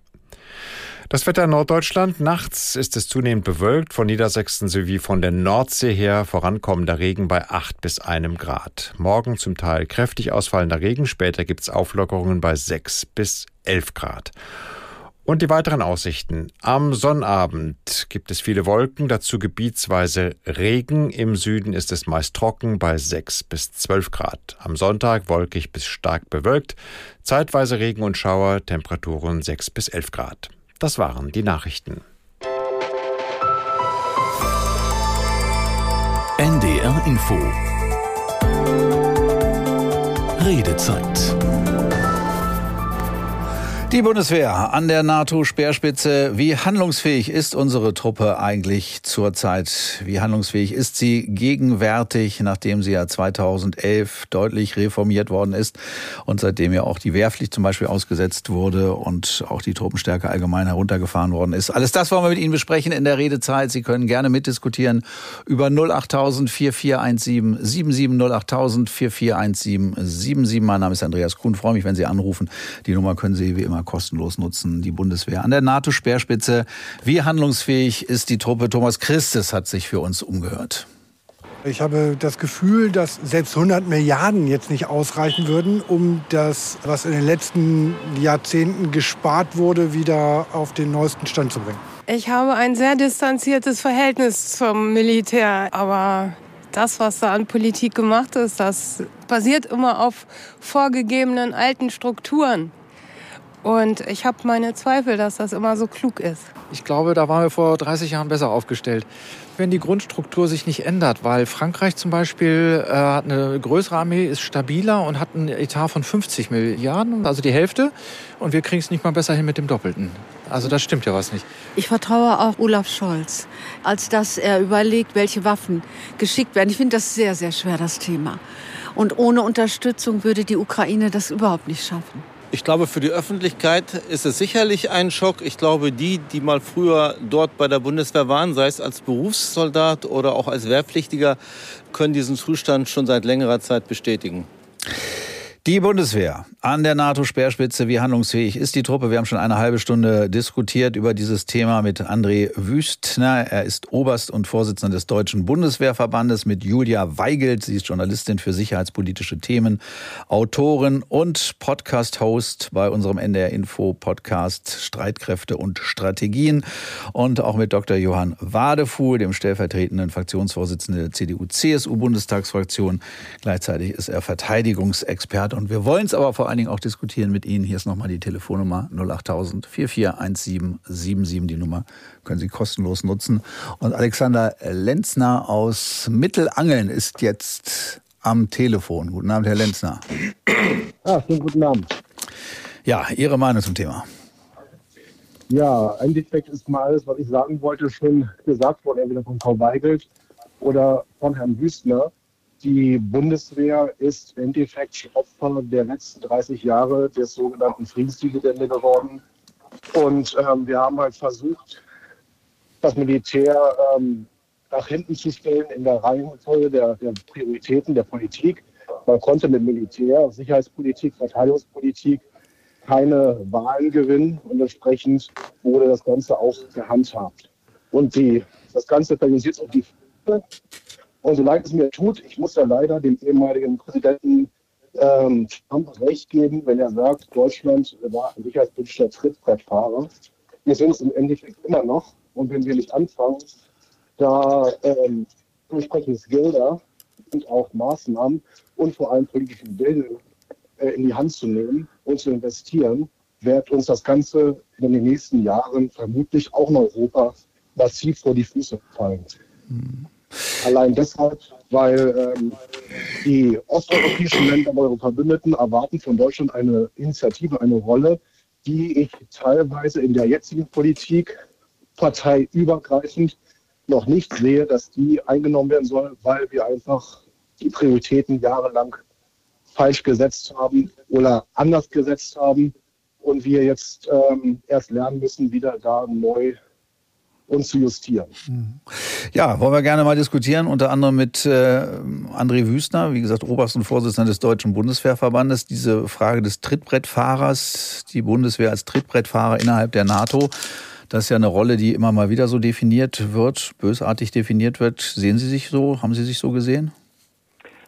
Das Wetter in Norddeutschland. Nachts ist es zunehmend bewölkt, von Niedersachsen sowie von der Nordsee her vorankommender Regen bei 8 bis 1 Grad. Morgen zum Teil kräftig ausfallender Regen, später gibt es Auflockerungen bei 6 bis 11 Grad. Und die weiteren Aussichten. Am Sonnabend gibt es viele Wolken, dazu gebietsweise Regen. Im Süden ist es meist trocken bei 6 bis 12 Grad. Am Sonntag wolkig bis stark bewölkt. Zeitweise Regen und Schauer, Temperaturen 6 bis 11 Grad. Das waren die Nachrichten. NDR Info Redezeit die Bundeswehr an der NATO-Speerspitze. Wie handlungsfähig ist unsere Truppe eigentlich zurzeit? Wie handlungsfähig ist sie gegenwärtig, nachdem sie ja 2011 deutlich reformiert worden ist und seitdem ja auch die Wehrpflicht zum Beispiel ausgesetzt wurde und auch die Truppenstärke allgemein heruntergefahren worden ist? Alles das wollen wir mit Ihnen besprechen in der Redezeit. Sie können gerne mitdiskutieren über 08000 4417 77 08000 4417 77. Mein Name ist Andreas Kuhn. Ich freue mich, wenn Sie anrufen. Die Nummer können Sie wie immer kostenlos nutzen, die Bundeswehr. An der NATO-Speerspitze, wie handlungsfähig ist die Truppe? Thomas Christes hat sich für uns umgehört. Ich habe das Gefühl, dass selbst 100 Milliarden jetzt nicht ausreichen würden, um das, was in den letzten Jahrzehnten gespart wurde, wieder auf den neuesten Stand zu bringen. Ich habe ein sehr distanziertes Verhältnis zum Militär, aber das, was da an Politik gemacht ist, das basiert immer auf vorgegebenen alten Strukturen. Und ich habe meine Zweifel, dass das immer so klug ist. Ich glaube, da waren wir vor 30 Jahren besser aufgestellt. Wenn die Grundstruktur sich nicht ändert, weil Frankreich zum Beispiel äh, hat eine größere Armee, ist stabiler und hat einen Etat von 50 Milliarden, also die Hälfte. Und wir kriegen es nicht mal besser hin mit dem Doppelten. Also das stimmt ja was nicht. Ich vertraue auch Olaf Scholz, als dass er überlegt, welche Waffen geschickt werden. Ich finde das sehr, sehr schwer, das Thema. Und ohne Unterstützung würde die Ukraine das überhaupt nicht schaffen. Ich glaube, für die Öffentlichkeit ist es sicherlich ein Schock. Ich glaube, die, die mal früher dort bei der Bundeswehr waren, sei es als Berufssoldat oder auch als Wehrpflichtiger, können diesen Zustand schon seit längerer Zeit bestätigen. Die Bundeswehr an der NATO-Speerspitze, wie handlungsfähig ist die Truppe? Wir haben schon eine halbe Stunde diskutiert über dieses Thema mit André Wüstner. Er ist Oberst und Vorsitzender des Deutschen Bundeswehrverbandes mit Julia Weigelt. Sie ist Journalistin für sicherheitspolitische Themen, Autorin und Podcast-Host bei unserem NDR-Info-Podcast Streitkräfte und Strategien. Und auch mit Dr. Johann Wadefuhl, dem stellvertretenden Fraktionsvorsitzenden der CDU-CSU-Bundestagsfraktion. Gleichzeitig ist er Verteidigungsexperte und wir wollen es aber vor allen Dingen auch diskutieren mit Ihnen. Hier ist nochmal die Telefonnummer 08000 441777. Die Nummer können Sie kostenlos nutzen. Und Alexander Lenzner aus Mittelangeln ist jetzt am Telefon. Guten Abend, Herr Lenzner. Ah, schönen guten Abend. Ja, Ihre Meinung zum Thema. Ja, im Endeffekt ist mal alles, was ich sagen wollte, schon gesagt worden, entweder von Frau Weigelt oder von Herrn Wüstner die Bundeswehr ist im Endeffekt Opfer der letzten 30 Jahre des sogenannten Friedensdividende geworden. Und ähm, wir haben halt versucht, das Militär ähm, nach hinten zu stellen in der Reihenfolge der, der, Prioritäten der Politik. Man konnte mit Militär, Sicherheitspolitik, Verteidigungspolitik keine Wahlen gewinnen und entsprechend wurde das Ganze auch gehandhabt. Und die, das Ganze verliert auf die und so leid es mir tut, ich muss ja leider dem ehemaligen Präsidenten ähm, Trump recht geben, wenn er sagt, Deutschland war ein sicherheitspolitischer Trittbrettfahrer. Wir sind es im Endeffekt immer noch. Und wenn wir nicht anfangen, da ähm, entsprechende Gelder und auch Maßnahmen und vor allem politischen Willen äh, in die Hand zu nehmen und zu investieren, wird uns das Ganze in den nächsten Jahren vermutlich auch in Europa massiv vor die Füße fallen. Allein deshalb, weil ähm, die osteuropäischen Länder, eure Verbündeten, erwarten von Deutschland eine Initiative, eine Rolle, die ich teilweise in der jetzigen Politik parteiübergreifend noch nicht sehe, dass die eingenommen werden soll, weil wir einfach die Prioritäten jahrelang falsch gesetzt haben oder anders gesetzt haben und wir jetzt ähm, erst lernen müssen, wieder da neu uns zu justieren. Ja, wollen wir gerne mal diskutieren, unter anderem mit äh, André Wüstner, wie gesagt, obersten Vorsitzender des Deutschen Bundeswehrverbandes, diese Frage des Trittbrettfahrers, die Bundeswehr als Trittbrettfahrer innerhalb der NATO. Das ist ja eine Rolle, die immer mal wieder so definiert wird, bösartig definiert wird. Sehen Sie sich so? Haben Sie sich so gesehen?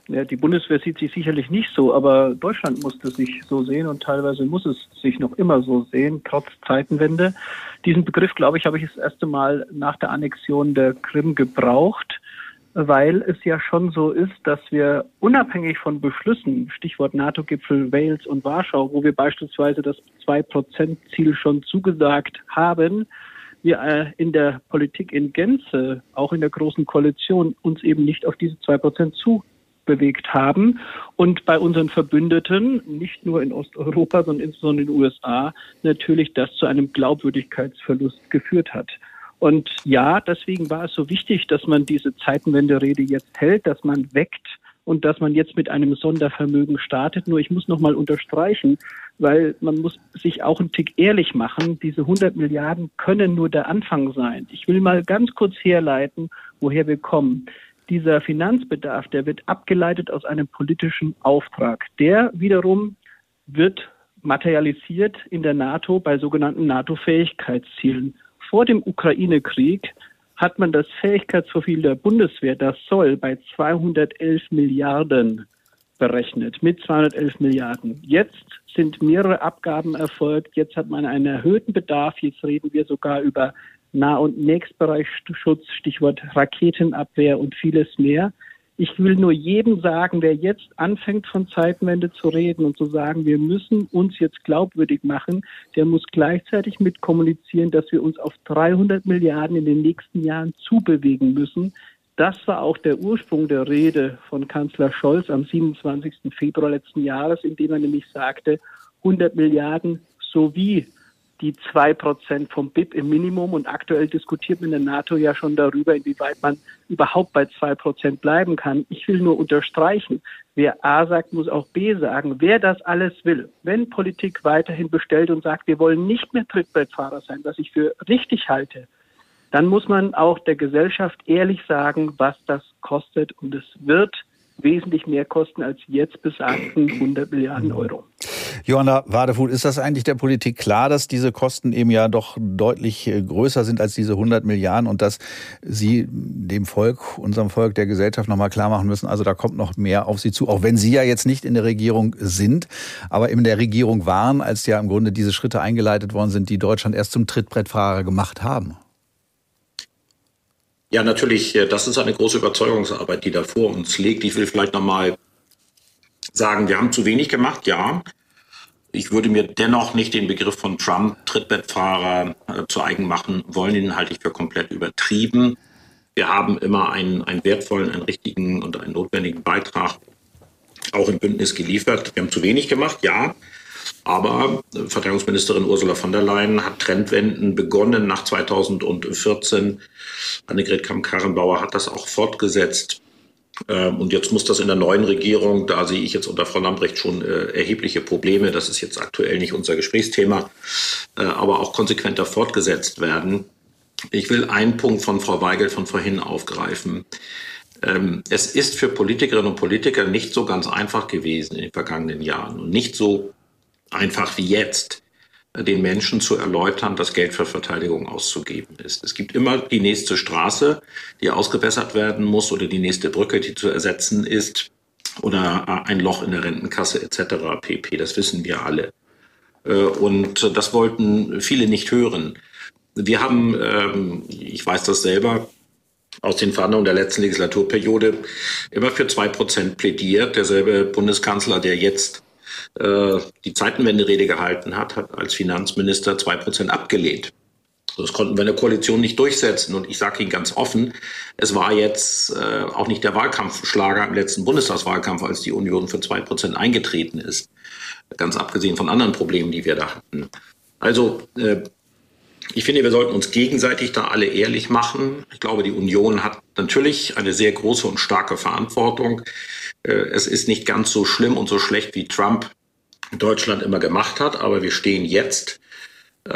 Ja, die Bundeswehr sieht sich sicherlich nicht so, aber Deutschland muss das sich so sehen und teilweise muss es sich noch immer so sehen, trotz Zeitenwende. Diesen Begriff, glaube ich, habe ich das erste Mal nach der Annexion der Krim gebraucht, weil es ja schon so ist, dass wir unabhängig von Beschlüssen, Stichwort NATO-Gipfel Wales und Warschau, wo wir beispielsweise das Zwei-Prozent-Ziel schon zugesagt haben, wir äh, in der Politik in Gänze, auch in der Großen Koalition, uns eben nicht auf diese zwei Prozent zu bewegt haben und bei unseren Verbündeten, nicht nur in Osteuropa, sondern insbesondere in den USA, natürlich das zu einem Glaubwürdigkeitsverlust geführt hat. Und ja, deswegen war es so wichtig, dass man diese Zeitenwende-Rede jetzt hält, dass man weckt und dass man jetzt mit einem Sondervermögen startet. Nur ich muss noch mal unterstreichen, weil man muss sich auch einen Tick ehrlich machen. Diese 100 Milliarden können nur der Anfang sein. Ich will mal ganz kurz herleiten, woher wir kommen dieser Finanzbedarf, der wird abgeleitet aus einem politischen Auftrag. Der wiederum wird materialisiert in der NATO bei sogenannten NATO-Fähigkeitszielen. Vor dem Ukraine-Krieg hat man das Fähigkeitsprofil der Bundeswehr, das soll, bei 211 Milliarden berechnet, mit 211 Milliarden. Jetzt sind mehrere Abgaben erfolgt, jetzt hat man einen erhöhten Bedarf, jetzt reden wir sogar über Nah- und Nächstbereichschutz, Stichwort Raketenabwehr und vieles mehr. Ich will nur jedem sagen, der jetzt anfängt von Zeitenwende zu reden und zu sagen, wir müssen uns jetzt glaubwürdig machen, der muss gleichzeitig mit kommunizieren, dass wir uns auf 300 Milliarden in den nächsten Jahren zubewegen müssen. Das war auch der Ursprung der Rede von Kanzler Scholz am 27. Februar letzten Jahres, in dem er nämlich sagte, 100 Milliarden sowie die zwei Prozent vom BIP im Minimum und aktuell diskutiert man in der NATO ja schon darüber, inwieweit man überhaupt bei zwei Prozent bleiben kann. Ich will nur unterstreichen, wer A sagt, muss auch B sagen. Wer das alles will, wenn Politik weiterhin bestellt und sagt, wir wollen nicht mehr Trittbrettfahrer sein, was ich für richtig halte, dann muss man auch der Gesellschaft ehrlich sagen, was das kostet und es wird wesentlich mehr kosten als jetzt besagten 100 Milliarden Euro. Johanna Wadefuhl, ist das eigentlich der Politik klar, dass diese Kosten eben ja doch deutlich äh, größer sind als diese 100 Milliarden und dass Sie dem Volk, unserem Volk, der Gesellschaft nochmal klar machen müssen, also da kommt noch mehr auf Sie zu, auch wenn Sie ja jetzt nicht in der Regierung sind, aber in der Regierung waren, als ja im Grunde diese Schritte eingeleitet worden sind, die Deutschland erst zum Trittbrettfahrer gemacht haben? Ja, natürlich, äh, das ist eine große Überzeugungsarbeit, die da vor uns liegt. Ich will vielleicht nochmal sagen, wir haben zu wenig gemacht, ja. Ich würde mir dennoch nicht den Begriff von Trump, Trittbettfahrer, äh, zu eigen machen wollen. Den halte ich für komplett übertrieben. Wir haben immer einen, einen wertvollen, einen richtigen und einen notwendigen Beitrag auch im Bündnis geliefert. Wir haben zu wenig gemacht, ja. Aber äh, Verteidigungsministerin Ursula von der Leyen hat Trendwenden begonnen nach 2014. Annegret Kamm-Karrenbauer hat das auch fortgesetzt. Ähm, und jetzt muss das in der neuen Regierung, da sehe ich jetzt unter Frau Lambrecht schon äh, erhebliche Probleme, das ist jetzt aktuell nicht unser Gesprächsthema, äh, aber auch konsequenter fortgesetzt werden. Ich will einen Punkt von Frau Weigel von vorhin aufgreifen. Ähm, es ist für Politikerinnen und Politiker nicht so ganz einfach gewesen in den vergangenen Jahren und nicht so einfach wie jetzt den Menschen zu erläutern, dass Geld für Verteidigung auszugeben ist. Es gibt immer die nächste Straße, die ausgebessert werden muss oder die nächste Brücke, die zu ersetzen ist oder ein Loch in der Rentenkasse etc. pp. Das wissen wir alle. Äh, und das wollten viele nicht hören. Wir haben, ähm, ich weiß das selber, aus den Verhandlungen der letzten Legislaturperiode immer für zwei Prozent plädiert. Derselbe Bundeskanzler, der jetzt äh, die Zeitenwende-Rede gehalten hat, hat als Finanzminister zwei Prozent abgelehnt. Das konnten wir in der Koalition nicht durchsetzen. Und ich sage Ihnen ganz offen, es war jetzt äh, auch nicht der Wahlkampfschlager im letzten Bundestagswahlkampf, als die Union für zwei Prozent eingetreten ist. Ganz abgesehen von anderen Problemen, die wir da hatten. Also äh, ich finde, wir sollten uns gegenseitig da alle ehrlich machen. Ich glaube, die Union hat natürlich eine sehr große und starke Verantwortung. Äh, es ist nicht ganz so schlimm und so schlecht, wie Trump Deutschland immer gemacht hat, aber wir stehen jetzt äh,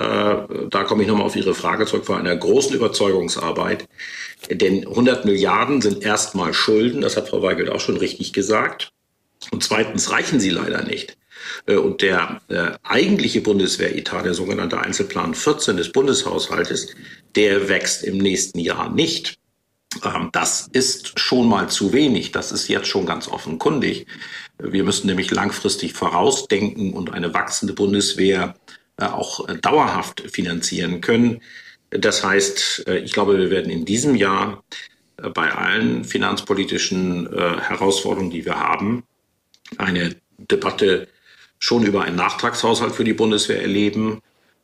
da komme ich nochmal auf Ihre Frage zurück, vor einer großen Überzeugungsarbeit. Denn 100 Milliarden sind erstmal Schulden, das hat Frau Weigelt auch schon richtig gesagt. Und zweitens reichen sie leider nicht. Äh, und der äh, eigentliche Bundeswehretat, der sogenannte Einzelplan 14 des Bundeshaushaltes, der wächst im nächsten Jahr nicht. Ähm, das ist schon mal zu wenig. Das ist jetzt schon ganz offenkundig. Wir müssen nämlich langfristig vorausdenken und eine wachsende Bundeswehr äh, auch äh, dauerhaft finanzieren können. Das heißt, äh, ich glaube, wir werden in diesem Jahr bei allen finanzpolitischen Herausforderungen, die wir haben, eine Debatte schon über einen Nachtragshaushalt für die Bundeswehr erleben,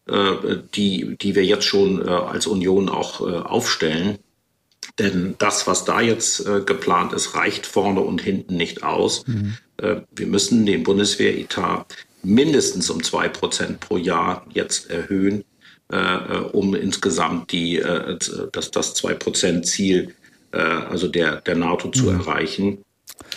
die, die wir jetzt schon als Union auch aufstellen. Denn das, was da jetzt geplant ist, reicht vorne und hinten nicht aus. Mhm. Wir müssen den Bundeswehretat mindestens um zwei Prozent pro Jahr jetzt erhöhen, äh, äh, um insgesamt die, äh, das, das zwei Prozent Ziel äh, also der, der NATO zu mhm. erreichen.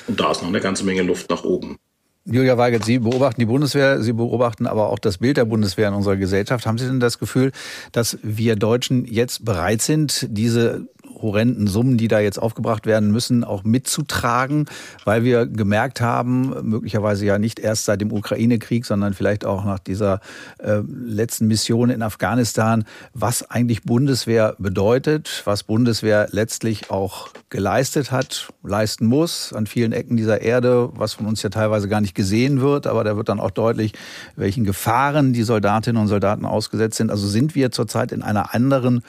Und da ist noch eine ganze Menge Luft nach oben. Julia Weigert, Sie beobachten die Bundeswehr, Sie beobachten aber auch das Bild der Bundeswehr in unserer Gesellschaft. Haben Sie denn das Gefühl, dass wir Deutschen jetzt bereit sind, diese horrenden Summen, die da jetzt aufgebracht werden müssen, auch mitzutragen, weil wir gemerkt haben, möglicherweise ja nicht erst seit dem Ukraine-Krieg, sondern vielleicht auch nach dieser äh, letzten Mission in Afghanistan, was eigentlich Bundeswehr bedeutet, was Bundeswehr letztlich auch geleistet hat, leisten muss an vielen Ecken dieser Erde, was von uns ja teilweise gar nicht gesehen wird, aber da wird dann auch deutlich, welchen Gefahren die Soldatinnen und Soldaten ausgesetzt sind. Also sind wir zurzeit in einer anderen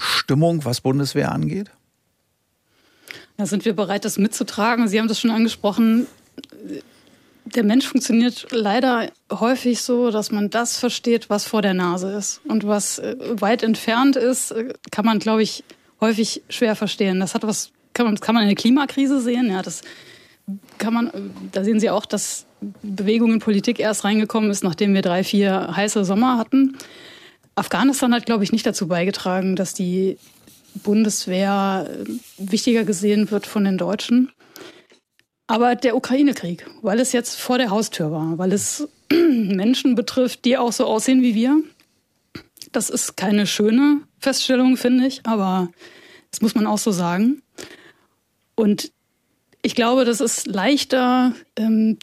Stimmung, was Bundeswehr angeht? Ja, sind wir bereit, das mitzutragen? Sie haben das schon angesprochen. Der Mensch funktioniert leider häufig so, dass man das versteht, was vor der Nase ist. Und was äh, weit entfernt ist, äh, kann man, glaube ich, häufig schwer verstehen. Das hat was, kann man, kann man in der Klimakrise sehen. Ja, das kann man, da sehen Sie auch, dass Bewegung in Politik erst reingekommen ist, nachdem wir drei, vier heiße Sommer hatten. Afghanistan hat, glaube ich, nicht dazu beigetragen, dass die Bundeswehr äh, wichtiger gesehen wird von den Deutschen. Aber der Ukraine-Krieg, weil es jetzt vor der Haustür war, weil es *clears throat* Menschen betrifft, die auch so aussehen wie wir, das ist keine schöne Feststellung, finde ich, aber das muss man auch so sagen. Und ich glaube, das ist leichter, ähm,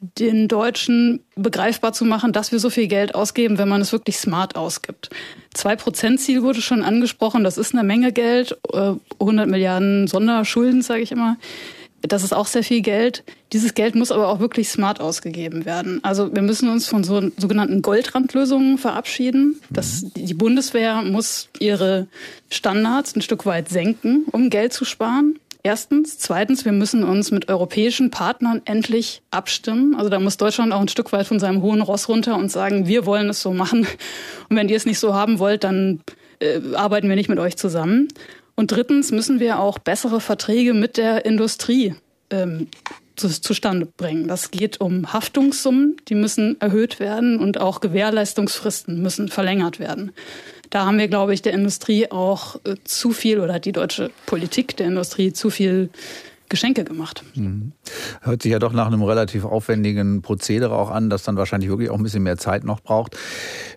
den Deutschen begreifbar zu machen, dass wir so viel Geld ausgeben, wenn man es wirklich smart ausgibt. Zwei Prozent Ziel wurde schon angesprochen. Das ist eine Menge Geld. 100 äh, Milliarden Sonderschulden, sage ich immer. Das ist auch sehr viel Geld. Dieses Geld muss aber auch wirklich smart ausgegeben werden. Also wir müssen uns von so sogenannten Goldrandlösungen verabschieden. Das, die Bundeswehr muss ihre Standards ein Stück weit senken, um Geld zu sparen. Erstens. Zweitens, wir müssen uns mit europäischen Partnern endlich abstimmen. Also da muss Deutschland auch ein Stück weit von seinem hohen Ross runter und sagen, wir wollen es so machen. Und wenn ihr es nicht so haben wollt, dann äh, arbeiten wir nicht mit euch zusammen. Und drittens müssen wir auch bessere Verträge mit der Industrie ähm, zu, zustande bringen. Das geht um Haftungssummen, die müssen erhöht werden und auch Gewährleistungsfristen müssen verlängert werden da haben wir, glaube ich, der Industrie auch äh, zu viel oder die deutsche Politik der Industrie zu viel Geschenke gemacht. Mhm. Hört sich ja doch nach einem relativ aufwendigen Prozedere auch an, das dann wahrscheinlich wirklich auch ein bisschen mehr Zeit noch braucht.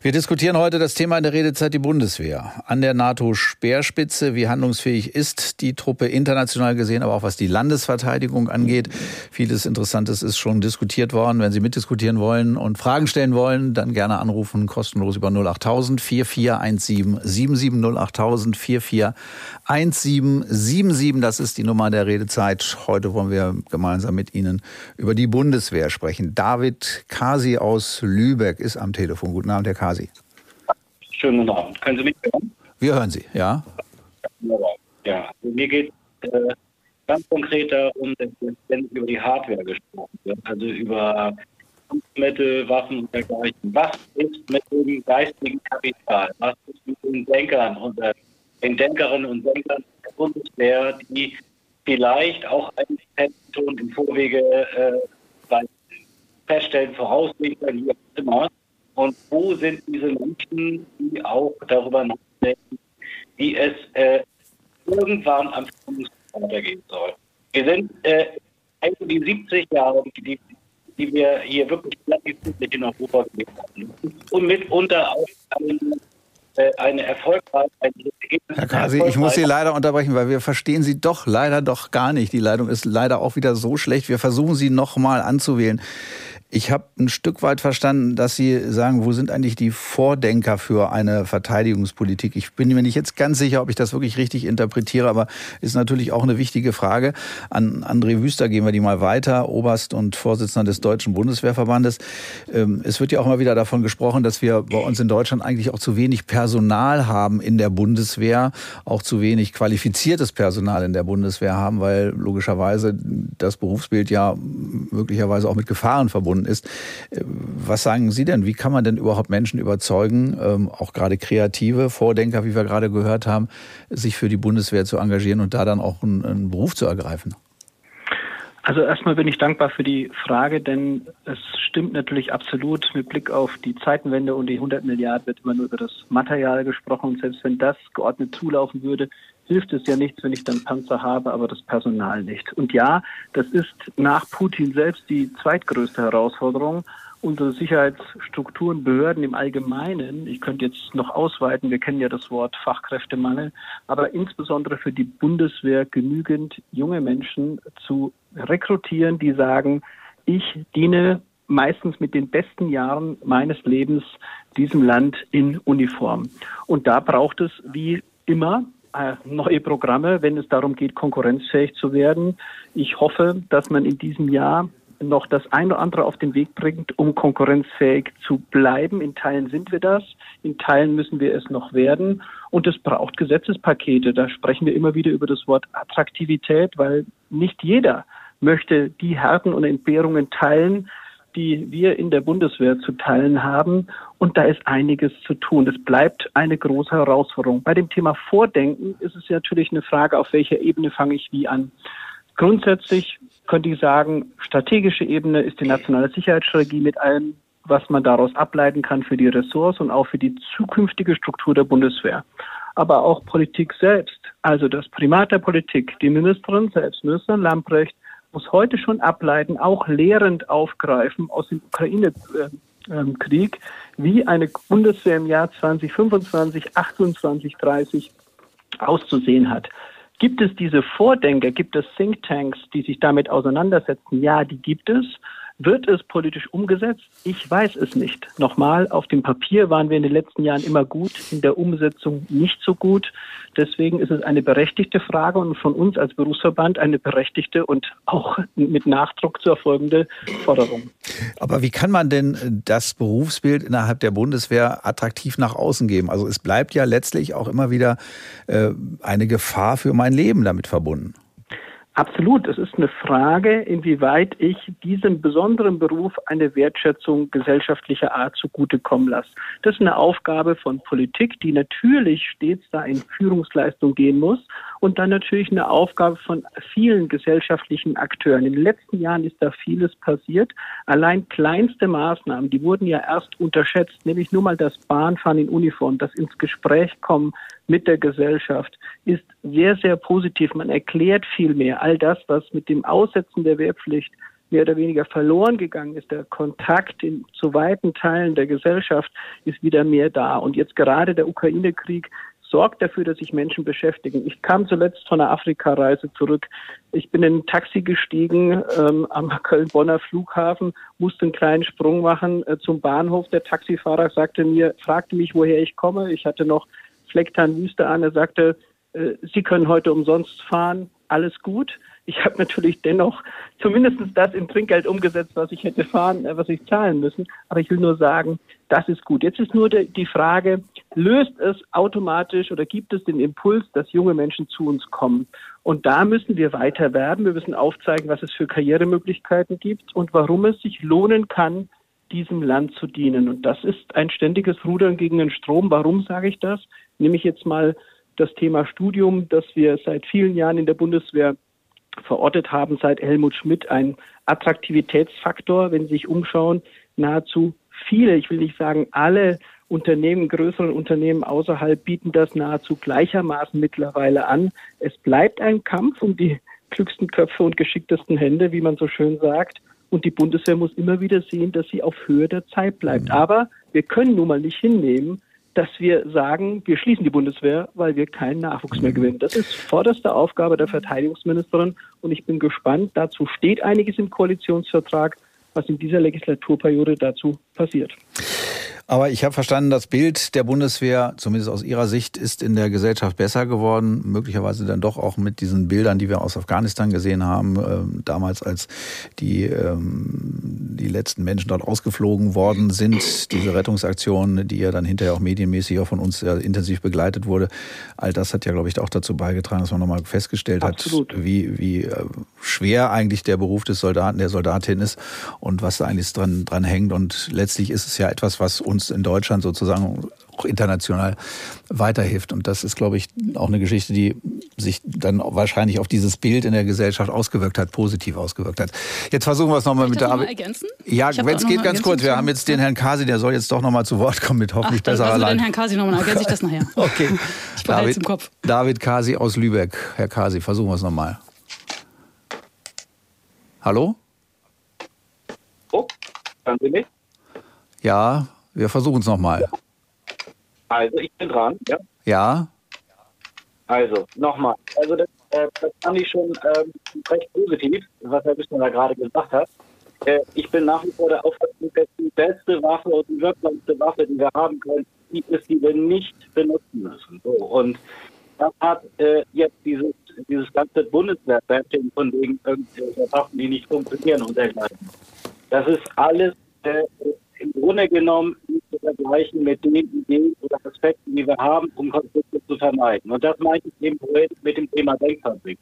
Wir diskutieren heute das Thema in der Redezeit die Bundeswehr. An der NATO-Speerspitze, wie handlungsfähig ist die Truppe international gesehen, aber auch was die Landesverteidigung angeht. Vieles Interessantes ist schon diskutiert worden. Wenn Sie mitdiskutieren wollen und Fragen stellen wollen, dann gerne anrufen, kostenlos über 08000 4417 77 08000 441777. Das ist die Nummer der Redezeit. Heute wollen wir gemeinsam mit Ihnen über die Bundeswehr sprechen. David Kasi aus Lübeck ist am Telefon. Guten Abend, Herr Kasi. Schönen guten Abend. Können Sie mich hören? Wir hören Sie, ja. Ja, mir geht äh, ganz konkret darum, dass über die Hardware gesprochen wird, also über Kampfmittel, Waffen und dergleichen. Was ist mit dem geistigen Kapital? Was ist mit den Denkern und den Denkerinnen und Denkern der Bundeswehr, die vielleicht auch eigentlich schon im Vorwege äh, feststellen, voraussehen können, wie auch immer. Und wo sind diese Menschen, die auch darüber nachdenken, wie es äh, irgendwann am weitergehen soll? Wir sind äh, die 70 Jahre, die, die wir hier wirklich friedlich in Europa gelebt haben. Und mitunter auch äh, eine erfolgreiche. Herr Kasi, ich muss Sie leider unterbrechen, weil wir verstehen Sie doch leider doch gar nicht. Die Leitung ist leider auch wieder so schlecht. Wir versuchen Sie noch mal anzuwählen. Ich habe ein Stück weit verstanden, dass Sie sagen, wo sind eigentlich die Vordenker für eine Verteidigungspolitik? Ich bin mir nicht jetzt ganz sicher, ob ich das wirklich richtig interpretiere, aber ist natürlich auch eine wichtige Frage. An André Wüster gehen wir die mal weiter, Oberst und Vorsitzender des Deutschen Bundeswehrverbandes. Ähm, es wird ja auch mal wieder davon gesprochen, dass wir bei uns in Deutschland eigentlich auch zu wenig Personal haben in der Bundeswehr, auch zu wenig qualifiziertes Personal in der Bundeswehr haben, weil logischerweise das Berufsbild ja möglicherweise auch mit Gefahren verbunden verbunden ist. Äh, was sagen Sie denn? Wie kann man denn überhaupt Menschen überzeugen, ähm, auch gerade kreative Vordenker, wie wir gerade gehört haben, sich für die Bundeswehr zu engagieren und da dann auch einen, einen Beruf zu ergreifen? Also erstmal bin ich dankbar für die Frage, denn es stimmt natürlich absolut. Mit Blick auf die Zeitenwende und die 100 Milliarden wird immer nur über das Material gesprochen. Und selbst wenn das geordnet zulaufen würde, hilft es ja nichts, wenn ich dann Panzer habe, aber das Personal nicht. Und ja, das ist nach Putin selbst die zweitgrößte Herausforderung. Unsere Sicherheitsstrukturen, Behörden im Allgemeinen, ich könnte jetzt noch ausweiten, wir kennen ja das Wort Fachkräftemangel, aber insbesondere für die Bundeswehr genügend junge Menschen zu rekrutieren, die sagen, ich diene meistens mit den besten Jahren meines Lebens diesem Land in Uniform. Und da braucht es wie immer neue Programme, wenn es darum geht, konkurrenzfähig zu werden. Ich hoffe, dass man in diesem Jahr noch das eine oder andere auf den Weg bringt, um konkurrenzfähig zu bleiben. In Teilen sind wir das, in Teilen müssen wir es noch werden. Und es braucht Gesetzespakete. Da sprechen wir immer wieder über das Wort Attraktivität, weil nicht jeder möchte die Härten und Entbehrungen teilen, die wir in der Bundeswehr zu teilen haben. Und da ist einiges zu tun. Es bleibt eine große Herausforderung. Bei dem Thema Vordenken ist es natürlich eine Frage, auf welcher Ebene fange ich wie an. Grundsätzlich könnte ich sagen, strategische Ebene ist die nationale Sicherheitsstrategie mit allem, was man daraus ableiten kann für die Ressorts und auch für die zukünftige Struktur der Bundeswehr. Aber auch Politik selbst, also das Primat der Politik, die Ministerin selbst, Ministerin Lamprecht, muss heute schon ableiten, auch lehrend aufgreifen aus dem Ukraine-Krieg, wie eine Bundeswehr im Jahr 2025, 28, 30 auszusehen hat. Gibt es diese Vordenker, gibt es Thinktanks, die sich damit auseinandersetzen? Ja, die gibt es. Wird es politisch umgesetzt? Ich weiß es nicht. Nochmal, auf dem Papier waren wir in den letzten Jahren immer gut, in der Umsetzung nicht so gut. Deswegen ist es eine berechtigte Frage und von uns als Berufsverband eine berechtigte und auch mit Nachdruck zu erfolgende Forderung. Aber wie kann man denn das Berufsbild innerhalb der Bundeswehr attraktiv nach außen geben? Also es bleibt ja letztlich auch immer wieder äh, eine Gefahr für mein Leben damit verbunden. Absolut. Es ist eine Frage, inwieweit ich diesem besonderen Beruf eine Wertschätzung gesellschaftlicher Art zugutekommen lasse. Das ist eine Aufgabe von Politik, die natürlich stets da in Führungsleistung gehen muss und dann natürlich eine Aufgabe von vielen gesellschaftlichen Akteuren. In den letzten Jahren ist da vieles passiert. Allein kleinste Maßnahmen, die wurden ja erst unterschätzt, nämlich nur mal das Bahnfahren in Uniform, das ins Gespräch kommen mit der Gesellschaft ist sehr, sehr positiv. Man erklärt viel mehr. All das, was mit dem Aussetzen der Wehrpflicht mehr oder weniger verloren gegangen ist, der Kontakt in, zu weiten Teilen der Gesellschaft ist wieder mehr da. Und jetzt gerade der Ukraine-Krieg sorgt dafür, dass sich Menschen beschäftigen. Ich kam zuletzt von einer Afrikareise zurück. Ich bin in ein Taxi gestiegen ähm, am *laughs* Köln-Bonner Flughafen, musste einen kleinen Sprung machen äh, zum Bahnhof. Der Taxifahrer sagte mir, fragte mich, woher ich komme. Ich hatte noch Flecktarnwüste an. Er sagte, äh, Sie können heute umsonst fahren, alles gut. Ich habe natürlich dennoch zumindest das in Trinkgeld umgesetzt, was ich hätte fahren, äh, was ich zahlen müssen. Aber ich will nur sagen, das ist gut. Jetzt ist nur die Frage, löst es automatisch oder gibt es den Impuls, dass junge Menschen zu uns kommen? Und da müssen wir weiter werden. Wir müssen aufzeigen, was es für Karrieremöglichkeiten gibt und warum es sich lohnen kann, diesem Land zu dienen. Und das ist ein ständiges Rudern gegen den Strom. Warum sage ich das? Nehme ich jetzt mal das Thema Studium, das wir seit vielen Jahren in der Bundeswehr verortet haben, seit Helmut Schmidt ein Attraktivitätsfaktor. Wenn Sie sich umschauen, nahezu viele, ich will nicht sagen alle Unternehmen, größeren Unternehmen außerhalb bieten das nahezu gleichermaßen mittlerweile an. Es bleibt ein Kampf um die klügsten Köpfe und geschicktesten Hände, wie man so schön sagt. Und die Bundeswehr muss immer wieder sehen, dass sie auf Höhe der Zeit bleibt. Mhm. Aber wir können nun mal nicht hinnehmen, dass wir sagen, wir schließen die Bundeswehr, weil wir keinen Nachwuchs mehr gewinnen. Das ist vorderste Aufgabe der Verteidigungsministerin und ich bin gespannt. Dazu steht einiges im Koalitionsvertrag, was in dieser Legislaturperiode dazu passiert. Aber ich habe verstanden, das Bild der Bundeswehr, zumindest aus Ihrer Sicht, ist in der Gesellschaft besser geworden. Möglicherweise dann doch auch mit diesen Bildern, die wir aus Afghanistan gesehen haben, äh, damals als die, ähm, die letzten Menschen dort ausgeflogen worden sind. Diese Rettungsaktion, die ja dann hinterher auch medienmäßig auch von uns sehr intensiv begleitet wurde. All das hat ja, glaube ich, auch dazu beigetragen, dass man nochmal festgestellt Absolut. hat, wie, wie äh, schwer eigentlich der Beruf des Soldaten, der Soldatin ist und was da eigentlich dran, dran hängt. Und letztlich ist es ja etwas, was uns in Deutschland sozusagen auch international weiterhilft. Und das ist, glaube ich, auch eine Geschichte, die sich dann wahrscheinlich auf dieses Bild in der Gesellschaft ausgewirkt hat, positiv ausgewirkt hat. Jetzt versuchen wir es nochmal mit der Arbeit. Ja, wenn es geht, ganz kurz. Wir haben jetzt den Herrn Kasi, der soll jetzt doch nochmal zu Wort kommen mit hoffentlich Ach, besserer also den Herrn Kasi nochmal, ergänze ich *laughs* das nachher. okay. Ich David, im Kopf. David Kasi aus Lübeck. Herr Kasi, versuchen wir es nochmal. Hallo? Oh, hören Sie mich? Ja, wir versuchen es nochmal. Also, ich bin dran, ja? Ja. Also, nochmal. Also, das, äh, das fand ich schon ähm, recht positiv, was Herr Wissner da gerade gesagt hat. Äh, ich bin nach wie vor der Auffassung, dass die beste Waffe und die wirksamste Waffe, die wir haben können, die ist, die wir nicht benutzen müssen. So, und das hat äh, jetzt dieses, dieses ganze Bundeswehr-Batting von wegen irgendwelcher Waffen, die nicht funktionieren und dergleichen. Das ist alles äh, im Grunde genommen zu vergleichen mit den Ideen oder Aspekten, die wir haben, um Konflikte zu vermeiden. Und das meine ich eben mit dem Thema Denkfabrik.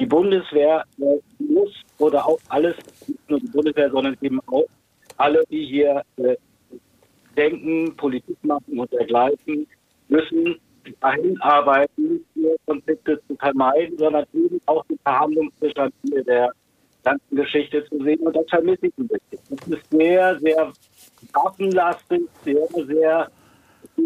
Die Bundeswehr äh, muss oder auch alles, nicht nur die Bundeswehr, sondern eben auch alle, die hier äh, denken, Politik machen und dergleichen, müssen dahin arbeiten, hier Konflikte zu vermeiden, sondern eben auch die Verhandlungsbestandteile der ganzen Geschichte zu sehen. Und das vermisse ich ein bisschen. Das ist sehr, sehr waffenlastig, sehr, sehr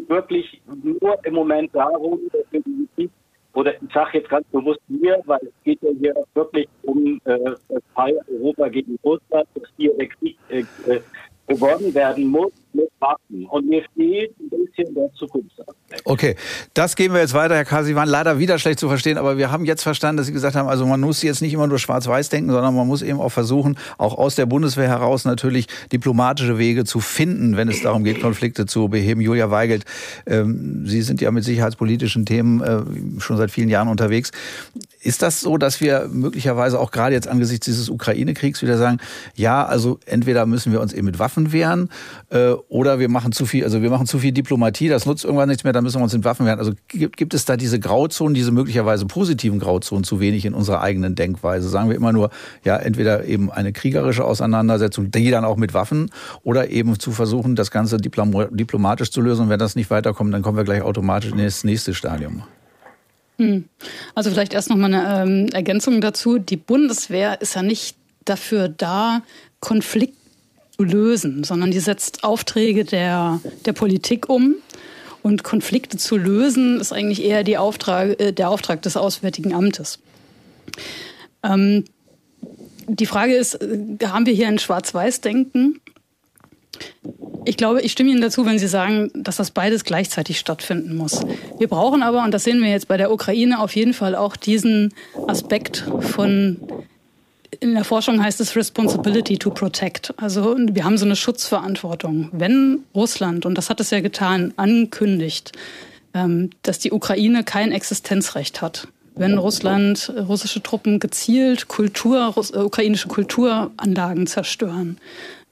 wirklich nur im Moment darum, dass wir die Krieg, oder ich sage jetzt ganz bewusst hier, weil es geht ja hier wirklich um äh, das Fall Europa gegen Russland, dass hier der Krieg äh, äh gewonnen werden muss mit Waffen. Und mir fehlt ein bisschen der Zukunftsaspekt. Okay, das gehen wir jetzt weiter, Herr Kasi. waren leider wieder schlecht zu verstehen, aber wir haben jetzt verstanden, dass Sie gesagt haben, also man muss jetzt nicht immer nur schwarz-weiß denken, sondern man muss eben auch versuchen, auch aus der Bundeswehr heraus natürlich diplomatische Wege zu finden, wenn es darum geht, Konflikte zu beheben. Julia Weigelt, ähm, Sie sind ja mit sicherheitspolitischen Themen äh, schon seit vielen Jahren unterwegs. Ist das so, dass wir möglicherweise auch gerade jetzt angesichts dieses Ukraine-Kriegs wieder sagen, ja, also entweder müssen wir uns eben mit Waffen wehren äh, oder wir machen zu viel, also wir machen zu viel Diplomatie, das nutzt irgendwann nichts mehr, dann müssen wir uns mit Waffen wehren. Also gibt, gibt es da diese Grauzonen, diese möglicherweise positiven Grauzonen zu wenig in unserer eigenen Denkweise? Sagen wir immer nur, ja, entweder eben eine kriegerische Auseinandersetzung, die dann auch mit Waffen, oder eben zu versuchen, das Ganze diplomatisch zu lösen. Und wenn das nicht weiterkommt, dann kommen wir gleich automatisch in das nächste Stadium. Hm. Also vielleicht erst noch mal eine ähm, Ergänzung dazu. Die Bundeswehr ist ja nicht dafür da, Konflikte zu lösen, sondern die setzt Aufträge der, der Politik um. Und Konflikte zu lösen ist eigentlich eher die Auftrag, äh, der Auftrag des Auswärtigen Amtes. Ähm, die Frage ist, äh, haben wir hier ein Schwarz-Weiß-Denken? Ich glaube, ich stimme Ihnen dazu, wenn Sie sagen, dass das beides gleichzeitig stattfinden muss. Wir brauchen aber, und das sehen wir jetzt bei der Ukraine, auf jeden Fall auch diesen Aspekt von in der Forschung heißt es Responsibility to Protect. Also wir haben so eine Schutzverantwortung. Wenn Russland, und das hat es ja getan, ankündigt, ähm, dass die Ukraine kein Existenzrecht hat, wenn Russland, russische Truppen gezielt Kultur, äh, ukrainische Kulturanlagen zerstören,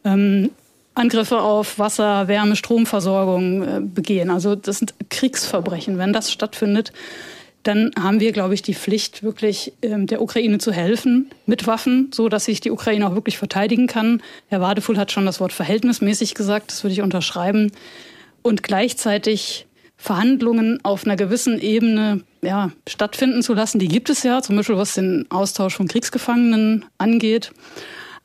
ähm, Angriffe auf Wasser, Wärme, Stromversorgung äh, begehen. Also das sind Kriegsverbrechen. Wenn das stattfindet, dann haben wir, glaube ich, die Pflicht, wirklich ähm, der Ukraine zu helfen mit Waffen, so dass sich die Ukraine auch wirklich verteidigen kann. Herr Wadefuhl hat schon das Wort verhältnismäßig gesagt, das würde ich unterschreiben. Und gleichzeitig Verhandlungen auf einer gewissen Ebene ja, stattfinden zu lassen. Die gibt es ja, zum Beispiel was den Austausch von Kriegsgefangenen angeht.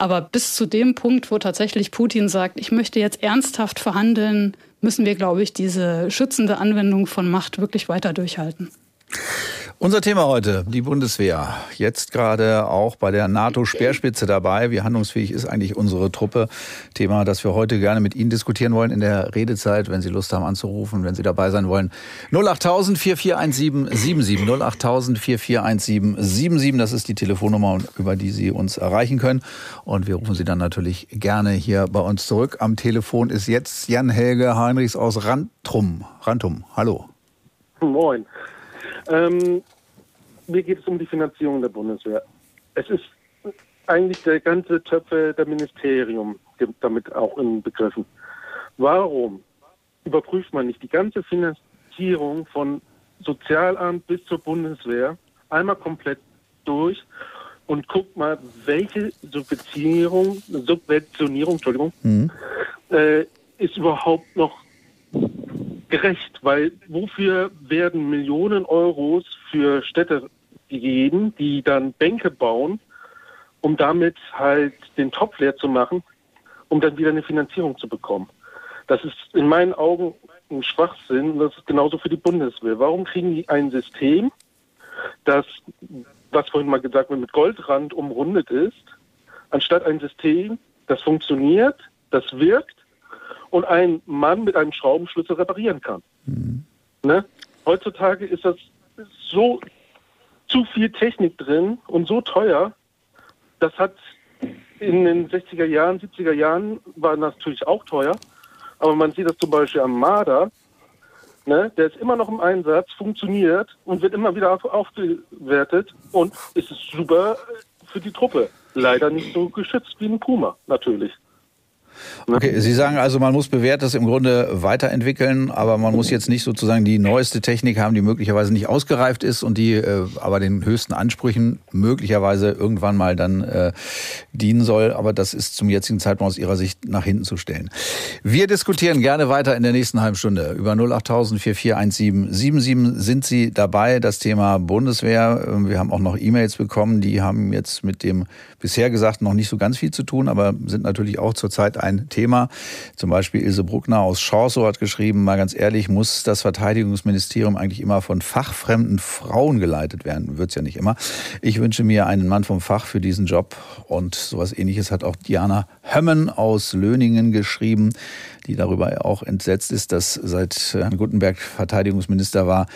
Aber bis zu dem Punkt, wo tatsächlich Putin sagt, ich möchte jetzt ernsthaft verhandeln, müssen wir, glaube ich, diese schützende Anwendung von Macht wirklich weiter durchhalten. Unser Thema heute, die Bundeswehr. Jetzt gerade auch bei der NATO-Speerspitze dabei. Wie handlungsfähig ist eigentlich unsere Truppe? Thema, das wir heute gerne mit Ihnen diskutieren wollen in der Redezeit, wenn Sie Lust haben anzurufen, wenn Sie dabei sein wollen. 08000 441777. 08000 441777. Das ist die Telefonnummer, über die Sie uns erreichen können. Und wir rufen Sie dann natürlich gerne hier bei uns zurück. Am Telefon ist jetzt Jan-Helge Heinrichs aus Rantrum. Rantum, hallo. Moin. Ähm, mir geht es um die Finanzierung der Bundeswehr. Es ist eigentlich der ganze Töpfe der Ministerium damit auch in Begriffen. Warum überprüft man nicht die ganze Finanzierung von Sozialamt bis zur Bundeswehr einmal komplett durch und guckt mal, welche Subventionierung, Subventionierung Entschuldigung, mhm. äh, ist überhaupt noch gerecht, weil wofür werden Millionen Euros für Städte gegeben, die dann Bänke bauen, um damit halt den Topf leer zu machen, um dann wieder eine Finanzierung zu bekommen. Das ist in meinen Augen ein Schwachsinn und das ist genauso für die Bundeswehr. Warum kriegen die ein System, das, was vorhin mal gesagt wurde, mit Goldrand umrundet ist, anstatt ein System, das funktioniert, das wirkt und ein Mann mit einem Schraubenschlüssel reparieren kann. Mhm. Ne? Heutzutage ist das so zu viel Technik drin und so teuer. Das hat in den 60er Jahren, 70er Jahren war natürlich auch teuer. Aber man sieht das zum Beispiel am Marder. Ne? Der ist immer noch im Einsatz, funktioniert und wird immer wieder auf, aufgewertet und ist super für die Truppe. Leider nicht so geschützt wie ein Puma, natürlich. Okay, Sie sagen also, man muss bewährtes im Grunde weiterentwickeln, aber man muss jetzt nicht sozusagen die neueste Technik haben, die möglicherweise nicht ausgereift ist und die äh, aber den höchsten Ansprüchen möglicherweise irgendwann mal dann äh, dienen soll. Aber das ist zum jetzigen Zeitpunkt aus Ihrer Sicht nach hinten zu stellen. Wir diskutieren gerne weiter in der nächsten halben Stunde. Über 08000 441777 sind Sie dabei. Das Thema Bundeswehr. Ähm, wir haben auch noch E-Mails bekommen, die haben jetzt mit dem bisher gesagt noch nicht so ganz viel zu tun, aber sind natürlich auch zurzeit ein Thema. Zum Beispiel Ilse Bruckner aus Chorso hat geschrieben, mal ganz ehrlich, muss das Verteidigungsministerium eigentlich immer von fachfremden Frauen geleitet werden? Wird's ja nicht immer. Ich wünsche mir einen Mann vom Fach für diesen Job und sowas ähnliches hat auch Diana Hömmen aus Löningen geschrieben die darüber auch entsetzt ist, dass seit Herrn Guttenberg Verteidigungsminister war,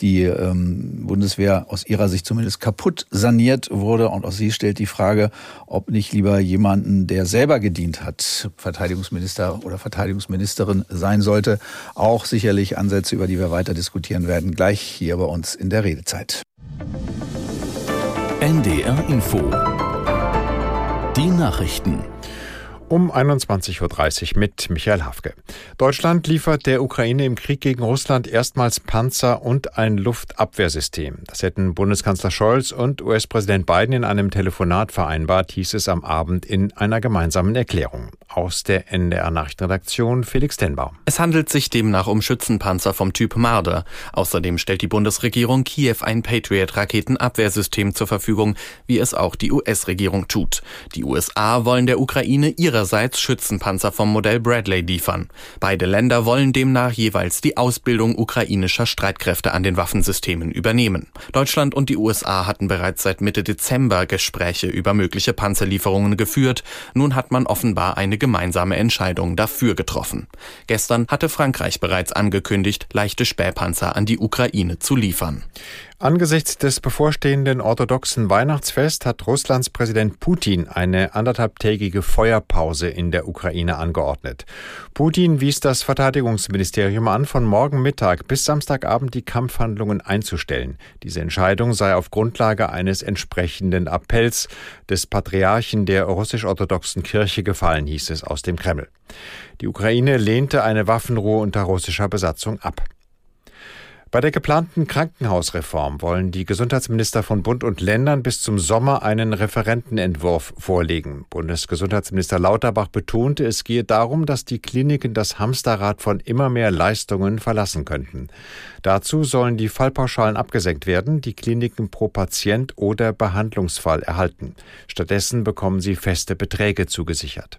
die ähm, Bundeswehr aus ihrer Sicht zumindest kaputt saniert wurde. Und auch sie stellt die Frage, ob nicht lieber jemanden, der selber gedient hat, Verteidigungsminister oder Verteidigungsministerin sein sollte. Auch sicherlich Ansätze, über die wir weiter diskutieren werden, gleich hier bei uns in der Redezeit. NDR Info. Die Nachrichten um 21.30 Uhr mit Michael Hafke. Deutschland liefert der Ukraine im Krieg gegen Russland erstmals Panzer und ein Luftabwehrsystem. Das hätten Bundeskanzler Scholz und US-Präsident Biden in einem Telefonat vereinbart, hieß es am Abend in einer gemeinsamen Erklärung. Aus der NDR Nachrichtenredaktion Felix Tenbaum. Es handelt sich demnach um Schützenpanzer vom Typ Marder. Außerdem stellt die Bundesregierung Kiew ein Patriot-Raketenabwehrsystem zur Verfügung, wie es auch die US-Regierung tut. Die USA wollen der Ukraine ihre ihrerseits Schützenpanzer vom Modell Bradley liefern. Beide Länder wollen demnach jeweils die Ausbildung ukrainischer Streitkräfte an den Waffensystemen übernehmen. Deutschland und die USA hatten bereits seit Mitte Dezember Gespräche über mögliche Panzerlieferungen geführt. Nun hat man offenbar eine gemeinsame Entscheidung dafür getroffen. Gestern hatte Frankreich bereits angekündigt, leichte Spähpanzer an die Ukraine zu liefern. Angesichts des bevorstehenden orthodoxen Weihnachtsfest hat Russlands Präsident Putin eine anderthalbtägige Feuerpause in der Ukraine angeordnet. Putin wies das Verteidigungsministerium an, von morgen Mittag bis Samstagabend die Kampfhandlungen einzustellen. Diese Entscheidung sei auf Grundlage eines entsprechenden Appells des Patriarchen der russisch-orthodoxen Kirche gefallen, hieß es aus dem Kreml. Die Ukraine lehnte eine Waffenruhe unter russischer Besatzung ab. Bei der geplanten Krankenhausreform wollen die Gesundheitsminister von Bund und Ländern bis zum Sommer einen Referentenentwurf vorlegen. Bundesgesundheitsminister Lauterbach betonte, es gehe darum, dass die Kliniken das Hamsterrad von immer mehr Leistungen verlassen könnten. Dazu sollen die Fallpauschalen abgesenkt werden, die Kliniken pro Patient oder Behandlungsfall erhalten. Stattdessen bekommen sie feste Beträge zugesichert.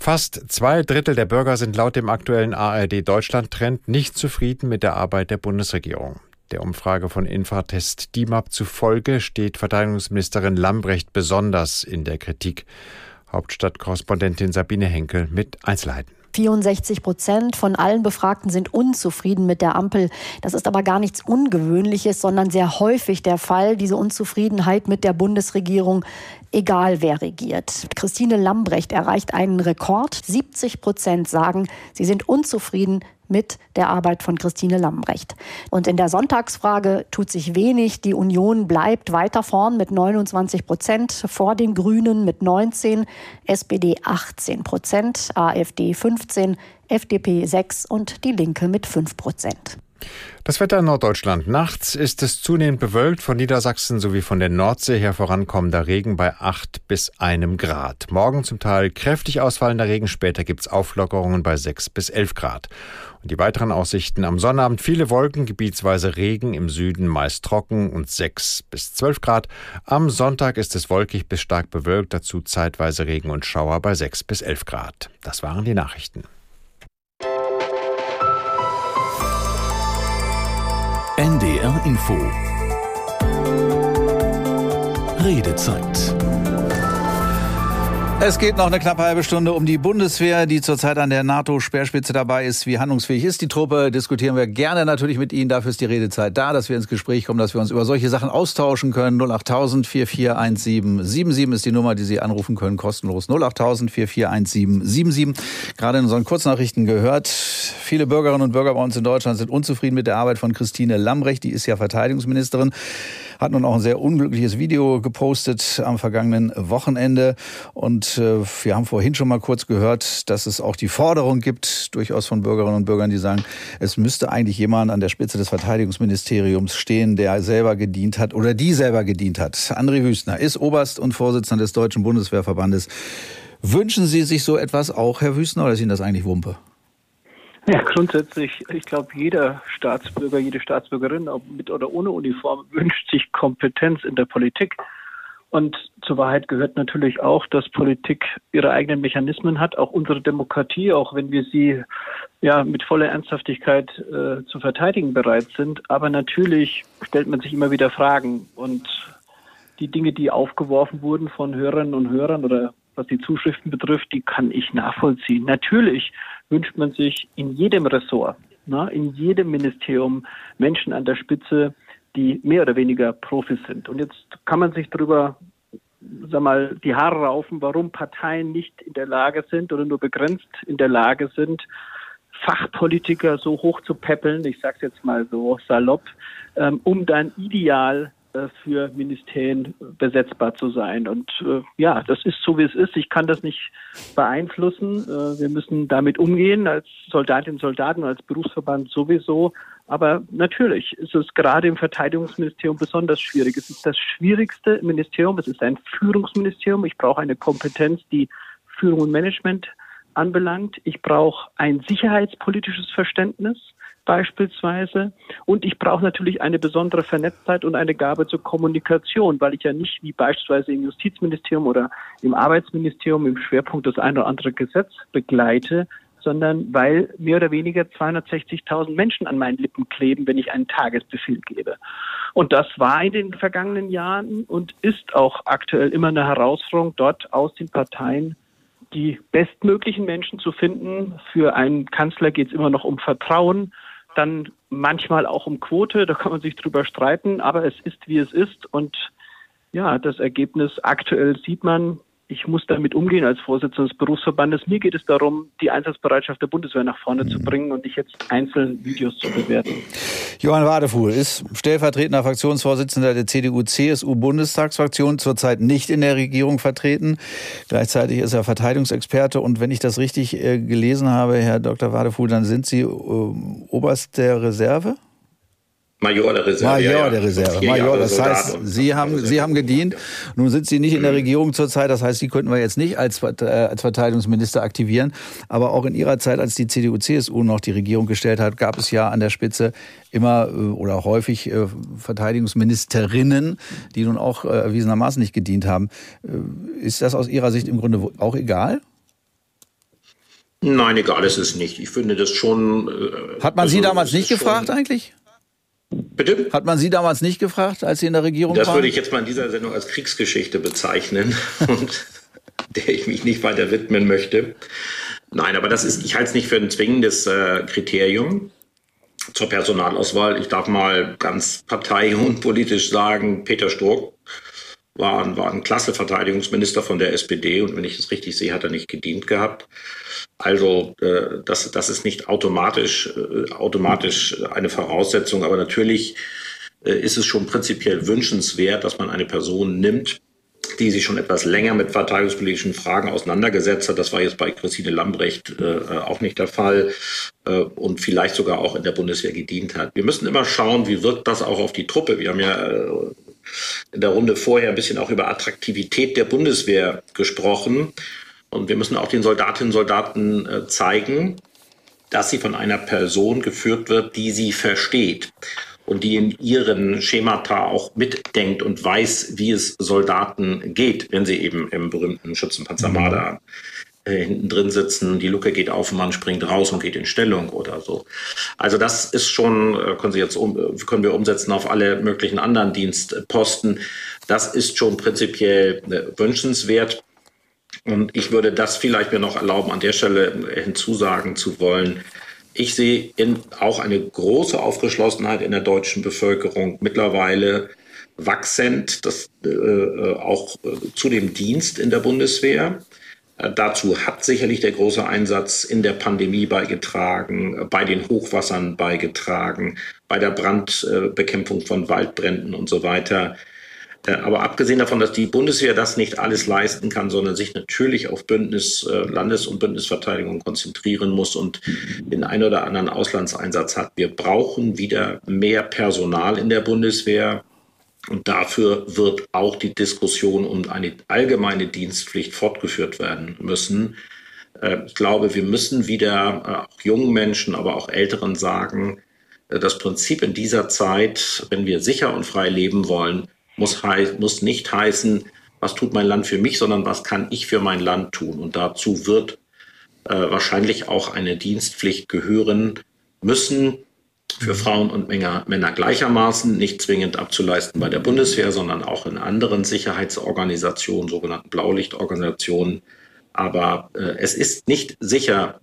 Fast zwei Drittel der Bürger sind laut dem aktuellen ARD Deutschland-Trend nicht zufrieden mit der Arbeit der Bundesregierung. Der Umfrage von Infratest DIMAP zufolge steht Verteidigungsministerin Lambrecht besonders in der Kritik. Hauptstadtkorrespondentin Sabine Henkel mit Einzelheiten. 64 Prozent von allen Befragten sind unzufrieden mit der Ampel. Das ist aber gar nichts Ungewöhnliches, sondern sehr häufig der Fall, diese Unzufriedenheit mit der Bundesregierung, egal wer regiert. Christine Lambrecht erreicht einen Rekord. 70 Prozent sagen, sie sind unzufrieden mit der Arbeit von Christine Lambrecht. Und in der Sonntagsfrage tut sich wenig. Die Union bleibt weiter vorn mit 29 Prozent, vor den Grünen mit 19, SPD 18 Prozent, AfD 15, FDP 6 und die Linke mit 5 Prozent. Das Wetter in Norddeutschland. Nachts ist es zunehmend bewölkt, von Niedersachsen sowie von der Nordsee her vorankommender Regen bei 8 bis 1 Grad. Morgen zum Teil kräftig ausfallender Regen, später gibt es Auflockerungen bei 6 bis 11 Grad. Und die weiteren Aussichten am Sonnabend viele Wolken, gebietsweise Regen, im Süden meist trocken und 6 bis 12 Grad. Am Sonntag ist es wolkig bis stark bewölkt, dazu zeitweise Regen und Schauer bei 6 bis 11 Grad. Das waren die Nachrichten. NDR Info. Redezeit es geht noch eine knappe halbe Stunde um die Bundeswehr, die zurzeit an der NATO-Speerspitze dabei ist. Wie handlungsfähig ist die Truppe? Diskutieren wir gerne natürlich mit Ihnen. Dafür ist die Redezeit da, dass wir ins Gespräch kommen, dass wir uns über solche Sachen austauschen können. 08000 441777 ist die Nummer, die Sie anrufen können, kostenlos. 08000 441777. Gerade in unseren Kurznachrichten gehört, viele Bürgerinnen und Bürger bei uns in Deutschland sind unzufrieden mit der Arbeit von Christine Lambrecht. Die ist ja Verteidigungsministerin hat nun auch ein sehr unglückliches Video gepostet am vergangenen Wochenende. Und äh, wir haben vorhin schon mal kurz gehört, dass es auch die Forderung gibt, durchaus von Bürgerinnen und Bürgern, die sagen, es müsste eigentlich jemand an der Spitze des Verteidigungsministeriums stehen, der selber gedient hat oder die selber gedient hat. André Wüstner ist Oberst und Vorsitzender des Deutschen Bundeswehrverbandes. Wünschen Sie sich so etwas auch, Herr Wüstner, oder ist Ihnen das eigentlich Wumpe? Ja, grundsätzlich, ich glaube, jeder Staatsbürger, jede Staatsbürgerin, ob mit oder ohne Uniform, wünscht sich Kompetenz in der Politik. Und zur Wahrheit gehört natürlich auch, dass Politik ihre eigenen Mechanismen hat, auch unsere Demokratie, auch wenn wir sie ja mit voller Ernsthaftigkeit äh, zu verteidigen bereit sind. Aber natürlich stellt man sich immer wieder Fragen und die Dinge, die aufgeworfen wurden von Hörerinnen und Hörern oder was die Zuschriften betrifft, die kann ich nachvollziehen. Natürlich wünscht man sich in jedem Ressort, na, in jedem Ministerium Menschen an der Spitze, die mehr oder weniger Profis sind. Und jetzt kann man sich darüber sag mal, die Haare raufen, warum Parteien nicht in der Lage sind oder nur begrenzt in der Lage sind, Fachpolitiker so hoch zu peppeln, ich sage es jetzt mal so salopp, ähm, um dann ideal für Ministerien besetzbar zu sein. Und äh, ja, das ist so, wie es ist. Ich kann das nicht beeinflussen. Äh, wir müssen damit umgehen als Soldatinnen und Soldaten, als Berufsverband sowieso. Aber natürlich ist es gerade im Verteidigungsministerium besonders schwierig. Es ist das schwierigste Ministerium. Es ist ein Führungsministerium. Ich brauche eine Kompetenz, die Führung und Management anbelangt. Ich brauche ein sicherheitspolitisches Verständnis beispielsweise. Und ich brauche natürlich eine besondere Vernetztheit und eine Gabe zur Kommunikation, weil ich ja nicht wie beispielsweise im Justizministerium oder im Arbeitsministerium im Schwerpunkt das eine oder andere Gesetz begleite, sondern weil mehr oder weniger 260.000 Menschen an meinen Lippen kleben, wenn ich einen Tagesbefehl gebe. Und das war in den vergangenen Jahren und ist auch aktuell immer eine Herausforderung, dort aus den Parteien die bestmöglichen Menschen zu finden. Für einen Kanzler geht es immer noch um Vertrauen, dann manchmal auch um Quote, da kann man sich drüber streiten, aber es ist, wie es ist. Und ja, das Ergebnis aktuell sieht man, ich muss damit umgehen als Vorsitzender des Berufsverbandes. Mir geht es darum, die Einsatzbereitschaft der Bundeswehr nach vorne zu bringen und nicht jetzt einzeln Videos zu bewerten. Johann Wadefuhl ist stellvertretender Fraktionsvorsitzender der CDU-CSU-Bundestagsfraktion, zurzeit nicht in der Regierung vertreten. Gleichzeitig ist er Verteidigungsexperte und wenn ich das richtig äh, gelesen habe, Herr Dr. Wadefuhl, dann sind Sie äh, Oberst der Reserve? Major der Reserve. Major ja, ja. der Reserve. Major, das Soldat heißt, Sie haben, Sie haben gedient. Nun sind Sie nicht in der Regierung zurzeit. Das heißt, Sie könnten wir jetzt nicht als, äh, als Verteidigungsminister aktivieren. Aber auch in Ihrer Zeit, als die CDU-CSU noch die Regierung gestellt hat, gab es ja an der Spitze immer äh, oder häufig äh, Verteidigungsministerinnen, die nun auch äh, erwiesenermaßen nicht gedient haben. Äh, Ist das aus Ihrer Sicht im Grunde auch egal? Nein, egal ist es nicht. Ich finde das schon. Äh, Hat man Sie also, damals es nicht gefragt eigentlich? Bitte? Hat man Sie damals nicht gefragt, als Sie in der Regierung Das waren? würde ich jetzt mal in dieser Sendung als Kriegsgeschichte bezeichnen *laughs* und der ich mich nicht weiter widmen möchte. Nein, aber das ist, ich halte es nicht für ein zwingendes äh, Kriterium zur Personalauswahl. Ich darf mal ganz partei- und politisch sagen, Peter Sturck war, ein- war ein klasse Verteidigungsminister von der SPD und wenn ich es richtig sehe, hat er nicht gedient gehabt. Also äh, das, das ist nicht automatisch, äh, automatisch eine Voraussetzung, aber natürlich äh, ist es schon prinzipiell wünschenswert, dass man eine Person nimmt, die sich schon etwas länger mit verteidigungspolitischen Fragen auseinandergesetzt hat. Das war jetzt bei Christine Lambrecht äh, auch nicht der Fall äh, und vielleicht sogar auch in der Bundeswehr gedient hat. Wir müssen immer schauen, wie wirkt das auch auf die Truppe. Wir haben ja äh, in der Runde vorher ein bisschen auch über Attraktivität der Bundeswehr gesprochen. Und wir müssen auch den Soldatinnen und Soldaten äh, zeigen, dass sie von einer Person geführt wird, die sie versteht und die in ihren Schemata auch mitdenkt und weiß, wie es Soldaten geht, wenn sie eben im berühmten Schützenpanzer Marder äh, hinten drin sitzen, die Luke geht auf, Mann springt raus und geht in Stellung oder so. Also das ist schon, äh, können Sie jetzt um, äh, können wir umsetzen auf alle möglichen anderen Dienstposten. Das ist schon prinzipiell wünschenswert. Und ich würde das vielleicht mir noch erlauben, an der Stelle hinzusagen zu wollen. Ich sehe in, auch eine große Aufgeschlossenheit in der deutschen Bevölkerung mittlerweile wachsend, das, äh, auch äh, zu dem Dienst in der Bundeswehr. Äh, Dazu hat sicherlich der große Einsatz in der Pandemie beigetragen, äh, bei den Hochwassern beigetragen, bei der Brandbekämpfung von Waldbränden und so weiter. Äh, Aber abgesehen davon, dass die Bundeswehr das nicht alles leisten kann, sondern sich natürlich auf Bündnis, Landes- und Bündnisverteidigung konzentrieren muss und den einen oder anderen Auslandseinsatz hat. Wir brauchen wieder mehr Personal in der Bundeswehr. Und dafür wird auch die Diskussion um eine allgemeine Dienstpflicht fortgeführt werden müssen. Äh, Ich glaube, wir müssen wieder äh, auch jungen Menschen, aber auch Älteren sagen, äh, das Prinzip in dieser Zeit, wenn wir sicher und frei leben wollen, muss, muss nicht heißen, was tut mein Land für mich, sondern was kann ich für mein Land tun. Und dazu wird äh, wahrscheinlich auch eine Dienstpflicht gehören müssen für Frauen und Männer, Männer gleichermaßen, nicht zwingend abzuleisten bei der Bundeswehr, sondern auch in anderen Sicherheitsorganisationen, sogenannten Blaulichtorganisationen. Aber äh, es ist nicht sicher,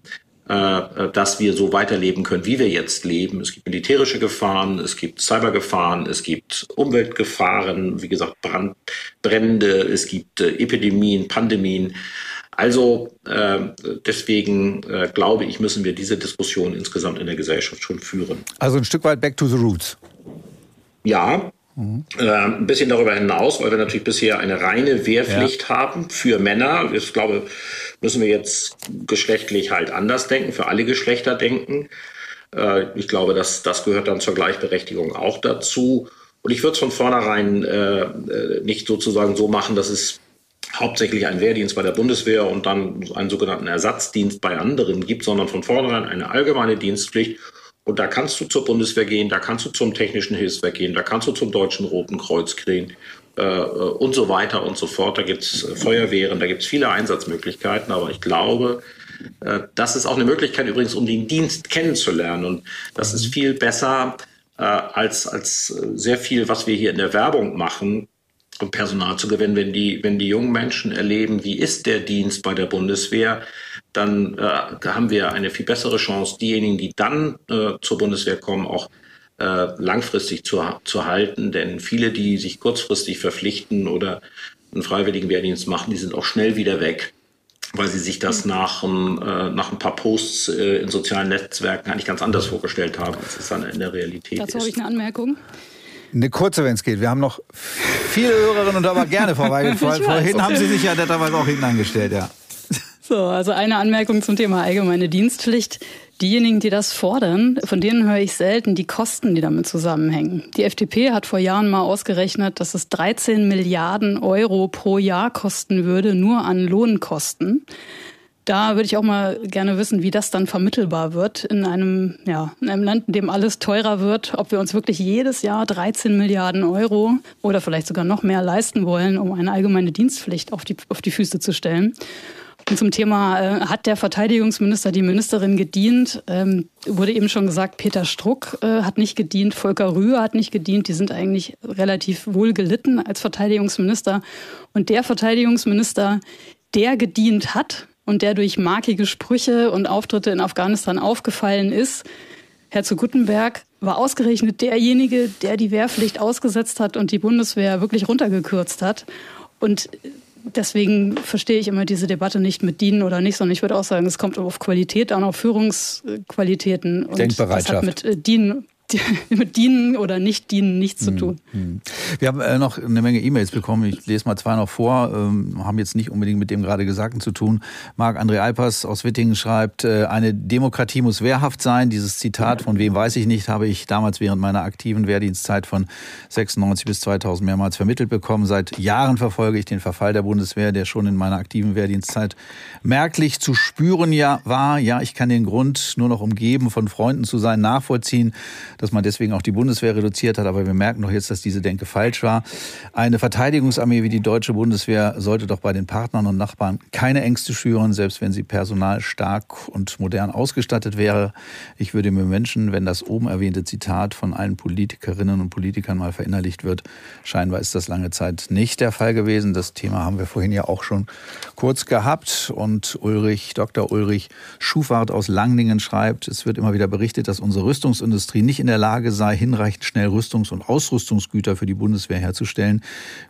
äh, dass wir so weiterleben können, wie wir jetzt leben. Es gibt militärische Gefahren, es gibt Cybergefahren, es gibt Umweltgefahren, wie gesagt, Brand, Brände, es gibt äh, Epidemien, Pandemien. Also äh, deswegen äh, glaube ich, müssen wir diese Diskussion insgesamt in der Gesellschaft schon führen. Also ein Stück weit back to the roots. Ja, äh, ein bisschen darüber hinaus, weil wir natürlich bisher eine reine Wehrpflicht haben für Männer. Ich glaube, müssen wir jetzt geschlechtlich halt anders denken, für alle Geschlechter denken. Äh, ich glaube, dass das gehört dann zur Gleichberechtigung auch dazu. Und ich würde es von vornherein äh, äh, nicht sozusagen so machen, dass es hauptsächlich einen Wehrdienst bei der Bundeswehr und dann einen sogenannten Ersatzdienst bei anderen gibt, sondern von vornherein eine allgemeine Dienstpflicht. Und da kannst du zur Bundeswehr gehen, da kannst du zum Technischen Hilfswerk gehen, da kannst du zum Deutschen Roten Kreuz gehen äh, und so weiter und so fort. Da gibt's äh, Feuerwehren, da gibt's viele Einsatzmöglichkeiten, aber ich glaube, äh, das ist auch eine Möglichkeit übrigens, um den Dienst kennenzulernen. Und das ist viel besser äh, als, als äh, sehr viel, was wir hier in der Werbung machen, um Personal zu gewinnen. Wenn die, wenn die jungen Menschen erleben, wie ist der Dienst bei der Bundeswehr, dann äh, haben wir eine viel bessere Chance, diejenigen, die dann äh, zur Bundeswehr kommen, auch äh, langfristig zu, zu halten. Denn viele, die sich kurzfristig verpflichten oder einen freiwilligen Wehrdienst machen, die sind auch schnell wieder weg, weil sie sich das nach, ein, äh, nach ein paar Posts äh, in sozialen Netzwerken eigentlich ganz anders vorgestellt haben, als es dann in der Realität Dazu ist. habe ich eine Anmerkung. Eine kurze, wenn es geht. Wir haben noch viele Hörerinnen und aber gerne, Frau Weigel. Vor, vorhin haben Sie sich ja netterweise auch hinten angestellt, ja. So, also eine Anmerkung zum Thema allgemeine Dienstpflicht. Diejenigen, die das fordern, von denen höre ich selten die Kosten, die damit zusammenhängen. Die FDP hat vor Jahren mal ausgerechnet, dass es 13 Milliarden Euro pro Jahr kosten würde, nur an Lohnkosten. Da würde ich auch mal gerne wissen, wie das dann vermittelbar wird in einem, ja, in einem Land, in dem alles teurer wird, ob wir uns wirklich jedes Jahr 13 Milliarden Euro oder vielleicht sogar noch mehr leisten wollen, um eine allgemeine Dienstpflicht auf die, auf die Füße zu stellen. Und zum Thema, äh, hat der Verteidigungsminister die Ministerin gedient? Ähm, wurde eben schon gesagt, Peter Struck äh, hat nicht gedient, Volker Rühr hat nicht gedient. Die sind eigentlich relativ wohl gelitten als Verteidigungsminister. Und der Verteidigungsminister, der gedient hat und der durch markige Sprüche und Auftritte in Afghanistan aufgefallen ist, Herr zu Guttenberg, war ausgerechnet derjenige, der die Wehrpflicht ausgesetzt hat und die Bundeswehr wirklich runtergekürzt hat. Und deswegen verstehe ich immer diese Debatte nicht mit dienen oder nicht, sondern ich würde auch sagen, es kommt auf Qualität an, auf Führungsqualitäten. Und Denkbereitschaft. Das hat mit äh, Dienen mit *laughs* Dienen oder nicht Dienen nichts zu tun. Mhm. Wir haben äh, noch eine Menge E-Mails bekommen. Ich lese mal zwei noch vor. Ähm, haben jetzt nicht unbedingt mit dem gerade Gesagten zu tun. Marc-André Alpers aus Wittingen schreibt, äh, eine Demokratie muss wehrhaft sein. Dieses Zitat, von wem weiß ich nicht, habe ich damals während meiner aktiven Wehrdienstzeit von 96 bis 2000 mehrmals vermittelt bekommen. Seit Jahren verfolge ich den Verfall der Bundeswehr, der schon in meiner aktiven Wehrdienstzeit merklich zu spüren ja war. Ja, ich kann den Grund, nur noch umgeben von Freunden zu sein, nachvollziehen dass man deswegen auch die Bundeswehr reduziert hat. Aber wir merken doch jetzt, dass diese Denke falsch war. Eine Verteidigungsarmee wie die deutsche Bundeswehr sollte doch bei den Partnern und Nachbarn keine Ängste schüren, selbst wenn sie personal stark und modern ausgestattet wäre. Ich würde mir wünschen, wenn das oben erwähnte Zitat von allen Politikerinnen und Politikern mal verinnerlicht wird. Scheinbar ist das lange Zeit nicht der Fall gewesen. Das Thema haben wir vorhin ja auch schon kurz gehabt. Und Ulrich, Dr. Ulrich Schufart aus Langningen schreibt, es wird immer wieder berichtet, dass unsere Rüstungsindustrie nicht in der Lage sei, hinreichend schnell Rüstungs- und Ausrüstungsgüter für die Bundeswehr herzustellen.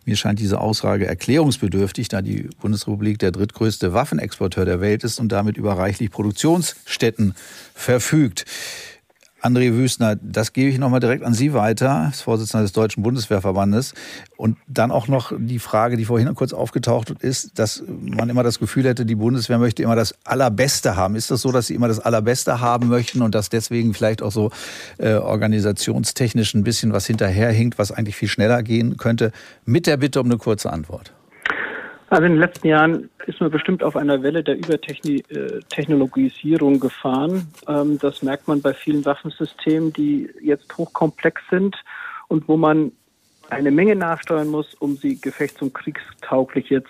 Mir scheint diese Aussage erklärungsbedürftig, da die Bundesrepublik der drittgrößte Waffenexporteur der Welt ist und damit über reichlich Produktionsstätten verfügt. André Wüstner, das gebe ich nochmal direkt an Sie weiter, als Vorsitzender des Deutschen Bundeswehrverbandes. Und dann auch noch die Frage, die vorhin kurz aufgetaucht ist, dass man immer das Gefühl hätte, die Bundeswehr möchte immer das Allerbeste haben. Ist das so, dass Sie immer das Allerbeste haben möchten und dass deswegen vielleicht auch so äh, organisationstechnisch ein bisschen was hinterherhinkt, was eigentlich viel schneller gehen könnte? Mit der Bitte um eine kurze Antwort. Also in den letzten Jahren ist man bestimmt auf einer Welle der Übertechnologisierung gefahren. Ähm, das merkt man bei vielen Waffensystemen, die jetzt hochkomplex sind und wo man eine Menge nachsteuern muss, um sie gefechts- und kriegstauglich jetzt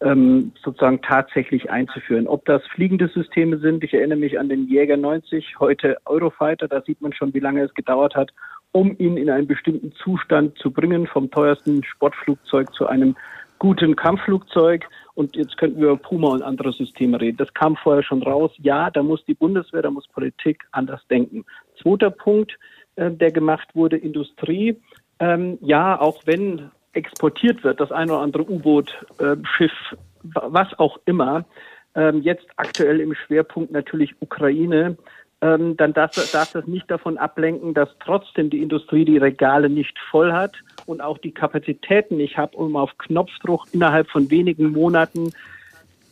ähm, sozusagen tatsächlich einzuführen. Ob das fliegende Systeme sind, ich erinnere mich an den Jäger 90, heute Eurofighter, da sieht man schon, wie lange es gedauert hat, um ihn in einen bestimmten Zustand zu bringen, vom teuersten Sportflugzeug zu einem guten Kampfflugzeug. Und jetzt könnten wir über Puma und andere Systeme reden. Das kam vorher schon raus. Ja, da muss die Bundeswehr, da muss Politik anders denken. Zweiter Punkt, äh, der gemacht wurde, Industrie. Ähm, ja, auch wenn exportiert wird, das eine oder andere U-Boot, äh, Schiff, was auch immer, ähm, jetzt aktuell im Schwerpunkt natürlich Ukraine, ähm, dann darf, darf das nicht davon ablenken, dass trotzdem die Industrie die Regale nicht voll hat und auch die Kapazitäten nicht hat, um auf Knopfdruck innerhalb von wenigen Monaten,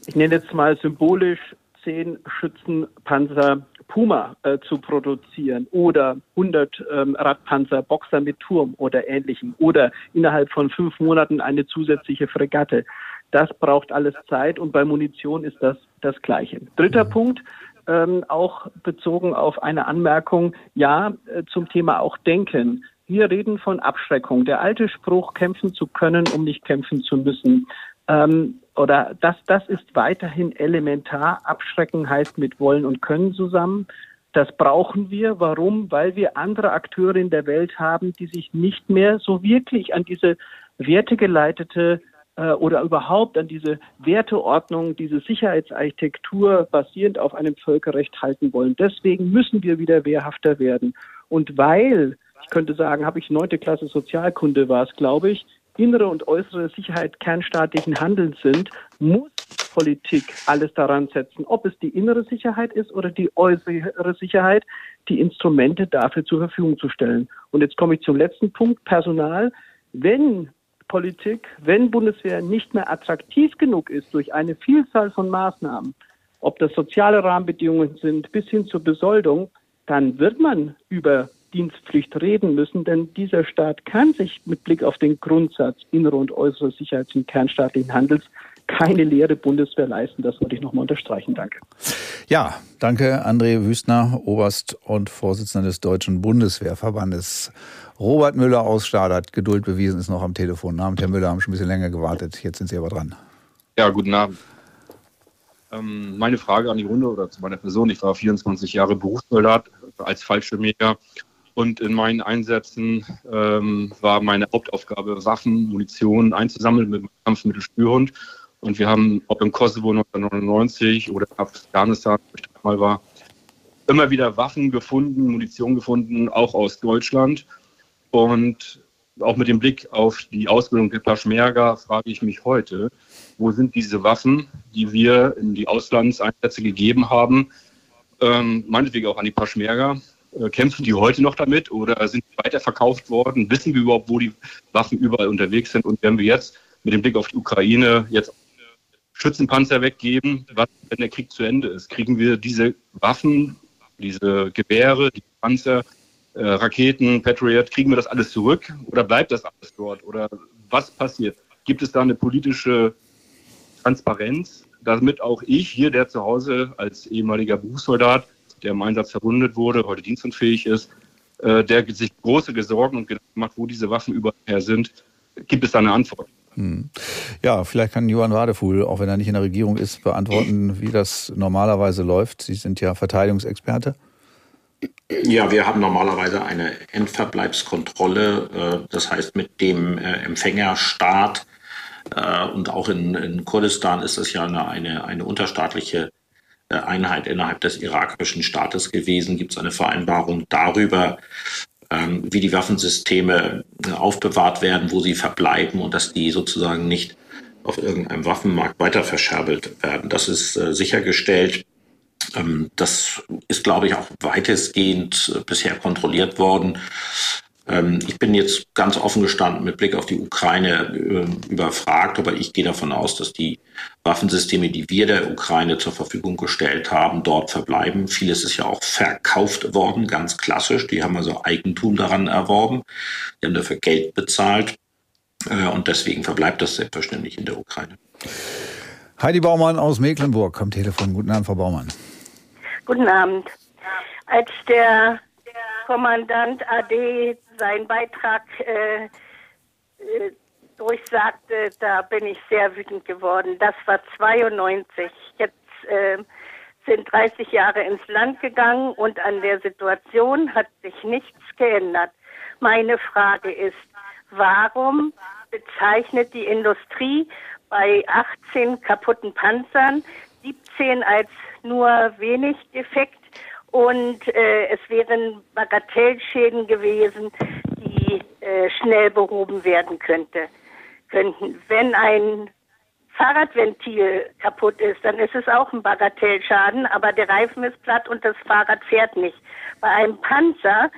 ich nenne jetzt mal symbolisch, zehn Schützenpanzer Puma äh, zu produzieren oder 100 ähm, Radpanzer Boxer mit Turm oder ähnlichem oder innerhalb von fünf Monaten eine zusätzliche Fregatte. Das braucht alles Zeit und bei Munition ist das das Gleiche. Dritter mhm. Punkt, ähm, auch bezogen auf eine Anmerkung, ja, äh, zum Thema auch Denken. Wir reden von Abschreckung. Der alte Spruch, kämpfen zu können, um nicht kämpfen zu müssen. Ähm, oder das, das ist weiterhin elementar. Abschrecken heißt mit wollen und können zusammen. Das brauchen wir. Warum? Weil wir andere Akteure in der Welt haben, die sich nicht mehr so wirklich an diese wertegeleitete oder überhaupt an diese Werteordnung, diese Sicherheitsarchitektur basierend auf einem Völkerrecht halten wollen. Deswegen müssen wir wieder wehrhafter werden. Und weil, ich könnte sagen, habe ich neunte Klasse Sozialkunde war es, glaube ich, innere und äußere Sicherheit kernstaatlichen Handelns sind, muss Politik alles daran setzen, ob es die innere Sicherheit ist oder die äußere Sicherheit, die Instrumente dafür zur Verfügung zu stellen. Und jetzt komme ich zum letzten Punkt, Personal. Wenn Bundespolitik, wenn Bundeswehr nicht mehr attraktiv genug ist durch eine Vielzahl von Maßnahmen, ob das soziale Rahmenbedingungen sind bis hin zur Besoldung, dann wird man über Dienstpflicht reden müssen, denn dieser Staat kann sich mit Blick auf den Grundsatz innere und äußere Sicherheit im kernstaatlichen Handels keine leere Bundeswehr leisten. Das wollte ich nochmal unterstreichen. Danke. Ja, danke André Wüstner, Oberst und Vorsitzender des Deutschen Bundeswehrverbandes. Robert Müller aus Stadert, Geduld bewiesen, ist noch am Telefon. Abend, Herr Müller, haben schon ein bisschen länger gewartet. Jetzt sind Sie aber dran. Ja, guten Abend. Ähm, meine Frage an die Runde oder zu meiner Person. Ich war 24 Jahre Berufssoldat als Fallschirmjäger und in meinen Einsätzen ähm, war meine Hauptaufgabe, Waffen, Munition einzusammeln mit dem Kampfmittelspürhund. Und wir haben, ob im Kosovo 1999 oder Afghanistan, wo ich mal war, immer wieder Waffen gefunden, Munition gefunden, auch aus Deutschland. Und auch mit dem Blick auf die Ausbildung der Paschmerga frage ich mich heute, wo sind diese Waffen, die wir in die Auslandseinsätze gegeben haben, ähm, meinetwegen auch an die Paschmerga, äh, kämpfen die heute noch damit oder sind die weiterverkauft worden? Wissen wir überhaupt, wo die Waffen überall unterwegs sind? Und wenn wir jetzt mit dem Blick auf die Ukraine jetzt Schützenpanzer weggeben, was, wenn der Krieg zu Ende ist? Kriegen wir diese Waffen, diese Gewehre, die Panzer, äh, Raketen, Patriot, kriegen wir das alles zurück oder bleibt das alles dort? Oder was passiert? Gibt es da eine politische Transparenz, damit auch ich hier, der zu Hause als ehemaliger Berufssoldat, der im Einsatz verwundet wurde, heute dienstunfähig ist, äh, der sich große Sorgen und Gedanken macht, wo diese Waffen überall sind, gibt es da eine Antwort? Hm. Ja, vielleicht kann Johann Wadefuhl, auch wenn er nicht in der Regierung ist, beantworten, wie das normalerweise läuft. Sie sind ja Verteidigungsexperte. Ja, wir haben normalerweise eine Endverbleibskontrolle, äh, das heißt mit dem äh, Empfängerstaat äh, und auch in, in Kurdistan ist das ja eine, eine, eine unterstaatliche Einheit innerhalb des irakischen Staates gewesen. Gibt es eine Vereinbarung darüber, ähm, wie die Waffensysteme aufbewahrt werden, wo sie verbleiben und dass die sozusagen nicht auf irgendeinem Waffenmarkt weiter verscherbelt werden. Das ist sichergestellt. Ähm, das ist, glaube ich, auch weitestgehend äh, bisher kontrolliert worden. Ähm, ich bin jetzt ganz offen gestanden mit Blick auf die Ukraine äh, überfragt, aber ich gehe davon aus, dass die Waffensysteme, die wir der Ukraine zur Verfügung gestellt haben, dort verbleiben. Vieles ist ja auch verkauft worden, ganz klassisch. Die haben also Eigentum daran erworben. Die haben dafür Geld bezahlt. Äh, und deswegen verbleibt das selbstverständlich in der Ukraine. Heidi Baumann aus Mecklenburg am Telefon. Guten Abend, Frau Baumann. Guten Abend. Als der Kommandant AD seinen Beitrag äh, äh, durchsagte, da bin ich sehr wütend geworden. Das war 92. Jetzt äh, sind 30 Jahre ins Land gegangen und an der Situation hat sich nichts geändert. Meine Frage ist, warum bezeichnet die Industrie bei 18 kaputten Panzern 17 als nur wenig defekt und äh, es wären Bagatellschäden gewesen, die äh, schnell behoben werden könnte, könnten. Wenn ein Fahrradventil kaputt ist, dann ist es auch ein Bagatellschaden, aber der Reifen ist platt und das Fahrrad fährt nicht. Bei einem Panzer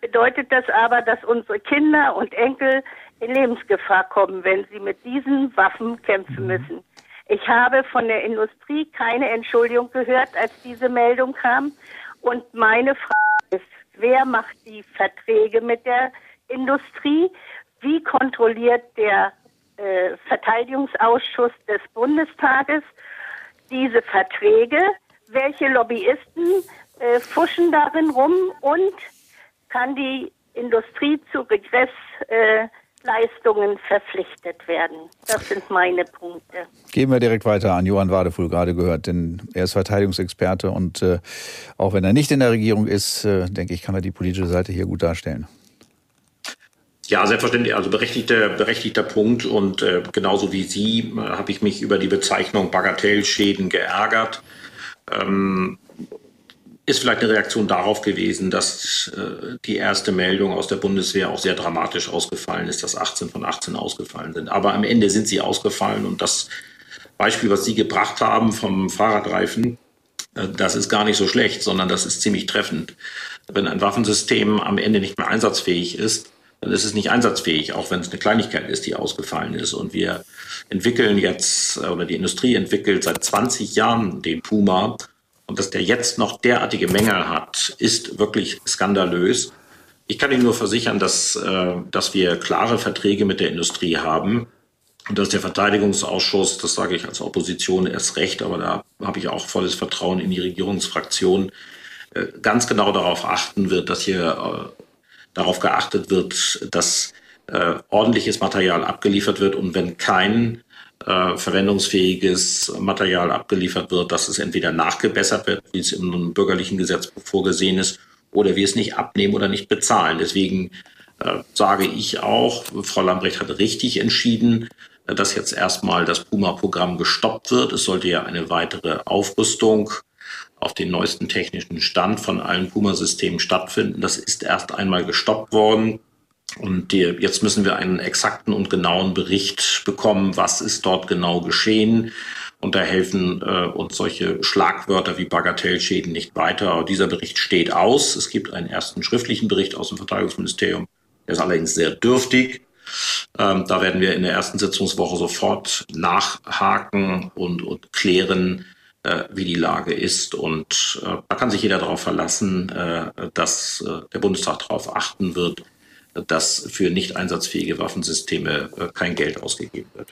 bedeutet das aber, dass unsere Kinder und Enkel in Lebensgefahr kommen, wenn sie mit diesen Waffen kämpfen müssen. Ich habe von der Industrie keine Entschuldigung gehört, als diese Meldung kam. Und meine Frage ist, wer macht die Verträge mit der Industrie? Wie kontrolliert der äh, Verteidigungsausschuss des Bundestages diese Verträge? Welche Lobbyisten äh, fuschen darin rum? Und kann die Industrie zu Regress äh, Leistungen verpflichtet werden. Das sind meine Punkte. Gehen wir direkt weiter an Johann Wadefuhl, gerade gehört, denn er ist Verteidigungsexperte und äh, auch wenn er nicht in der Regierung ist, äh, denke ich, kann er die politische Seite hier gut darstellen. Ja, selbstverständlich, also berechtigter, berechtigter Punkt und äh, genauso wie Sie äh, habe ich mich über die Bezeichnung Bagatellschäden geärgert. Ähm, ist vielleicht eine Reaktion darauf gewesen, dass äh, die erste Meldung aus der Bundeswehr auch sehr dramatisch ausgefallen ist, dass 18 von 18 ausgefallen sind. Aber am Ende sind sie ausgefallen und das Beispiel, was Sie gebracht haben vom Fahrradreifen, äh, das ist gar nicht so schlecht, sondern das ist ziemlich treffend. Wenn ein Waffensystem am Ende nicht mehr einsatzfähig ist, dann ist es nicht einsatzfähig, auch wenn es eine Kleinigkeit ist, die ausgefallen ist. Und wir entwickeln jetzt, äh, oder die Industrie entwickelt seit 20 Jahren den Puma. Und dass der jetzt noch derartige Mängel hat, ist wirklich skandalös. Ich kann Ihnen nur versichern, dass, äh, dass wir klare Verträge mit der Industrie haben und dass der Verteidigungsausschuss, das sage ich als Opposition erst recht, aber da habe ich auch volles Vertrauen in die Regierungsfraktion, äh, ganz genau darauf achten wird, dass hier äh, darauf geachtet wird, dass ordentliches Material abgeliefert wird und wenn kein äh, verwendungsfähiges Material abgeliefert wird, dass es entweder nachgebessert wird, wie es im bürgerlichen Gesetzbuch vorgesehen ist, oder wir es nicht abnehmen oder nicht bezahlen. Deswegen äh, sage ich auch, Frau Lambrecht hat richtig entschieden, äh, dass jetzt erstmal das Puma-Programm gestoppt wird. Es sollte ja eine weitere Aufrüstung auf den neuesten technischen Stand von allen Puma-Systemen stattfinden. Das ist erst einmal gestoppt worden. Und die, jetzt müssen wir einen exakten und genauen Bericht bekommen, was ist dort genau geschehen. Und da helfen äh, uns solche Schlagwörter wie Bagatellschäden nicht weiter. Dieser Bericht steht aus. Es gibt einen ersten schriftlichen Bericht aus dem Verteidigungsministerium. Der ist allerdings sehr dürftig. Ähm, da werden wir in der ersten Sitzungswoche sofort nachhaken und, und klären, äh, wie die Lage ist. Und äh, da kann sich jeder darauf verlassen, äh, dass äh, der Bundestag darauf achten wird, dass für nicht einsatzfähige Waffensysteme äh, kein Geld ausgegeben wird.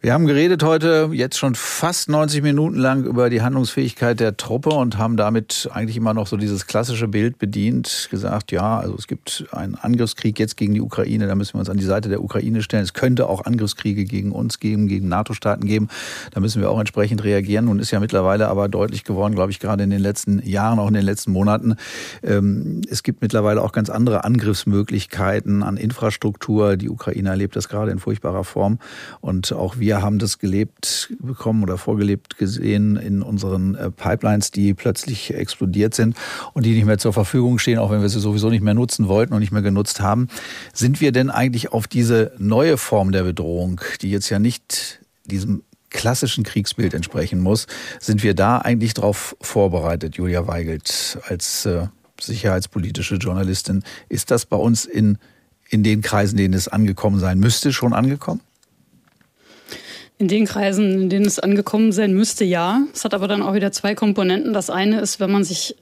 Wir haben geredet heute jetzt schon fast 90 Minuten lang über die Handlungsfähigkeit der Truppe und haben damit eigentlich immer noch so dieses klassische Bild bedient, gesagt, ja, also es gibt einen Angriffskrieg jetzt gegen die Ukraine, da müssen wir uns an die Seite der Ukraine stellen. Es könnte auch Angriffskriege gegen uns geben, gegen NATO-Staaten geben. Da müssen wir auch entsprechend reagieren. Nun ist ja mittlerweile aber deutlich geworden, glaube ich, gerade in den letzten Jahren, auch in den letzten Monaten. Ähm, es gibt mittlerweile auch ganz andere Angriffsmöglichkeiten an Infrastruktur. Die Ukraine erlebt das gerade in furchtbarer Form und auch wir wir haben das gelebt bekommen oder vorgelebt gesehen in unseren äh, Pipelines, die plötzlich explodiert sind und die nicht mehr zur Verfügung stehen, auch wenn wir sie sowieso nicht mehr nutzen wollten und nicht mehr genutzt haben. Sind wir denn eigentlich auf diese neue Form der Bedrohung, die jetzt ja nicht diesem klassischen Kriegsbild entsprechen muss, sind wir da eigentlich darauf vorbereitet, Julia Weigelt, als äh, sicherheitspolitische Journalistin? Ist das bei uns in, in den Kreisen, denen es angekommen sein müsste, schon angekommen? In den Kreisen, in denen es angekommen sein müsste, ja. Es hat aber dann auch wieder zwei Komponenten. Das eine ist, wenn man sich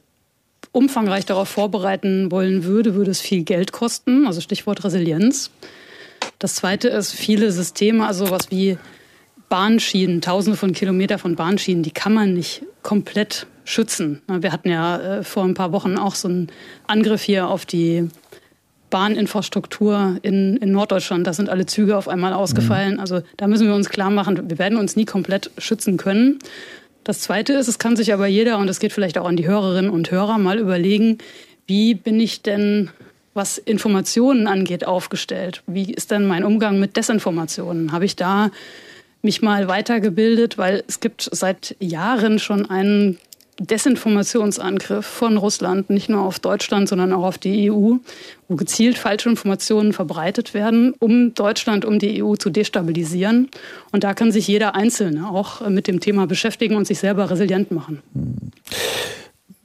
umfangreich darauf vorbereiten wollen würde, würde es viel Geld kosten, also Stichwort Resilienz. Das zweite ist, viele Systeme, also was wie Bahnschienen, tausende von Kilometern von Bahnschienen, die kann man nicht komplett schützen. Wir hatten ja äh, vor ein paar Wochen auch so einen Angriff hier auf die Bahninfrastruktur in, in Norddeutschland. Da sind alle Züge auf einmal ausgefallen. Mhm. Also da müssen wir uns klar machen, wir werden uns nie komplett schützen können. Das Zweite ist, es kann sich aber jeder, und das geht vielleicht auch an die Hörerinnen und Hörer, mal überlegen, wie bin ich denn, was Informationen angeht, aufgestellt? Wie ist denn mein Umgang mit Desinformationen? Habe ich da mich mal weitergebildet, weil es gibt seit Jahren schon einen Desinformationsangriff von Russland, nicht nur auf Deutschland, sondern auch auf die EU, wo gezielt falsche Informationen verbreitet werden, um Deutschland, um die EU zu destabilisieren. Und da kann sich jeder Einzelne auch mit dem Thema beschäftigen und sich selber resilient machen.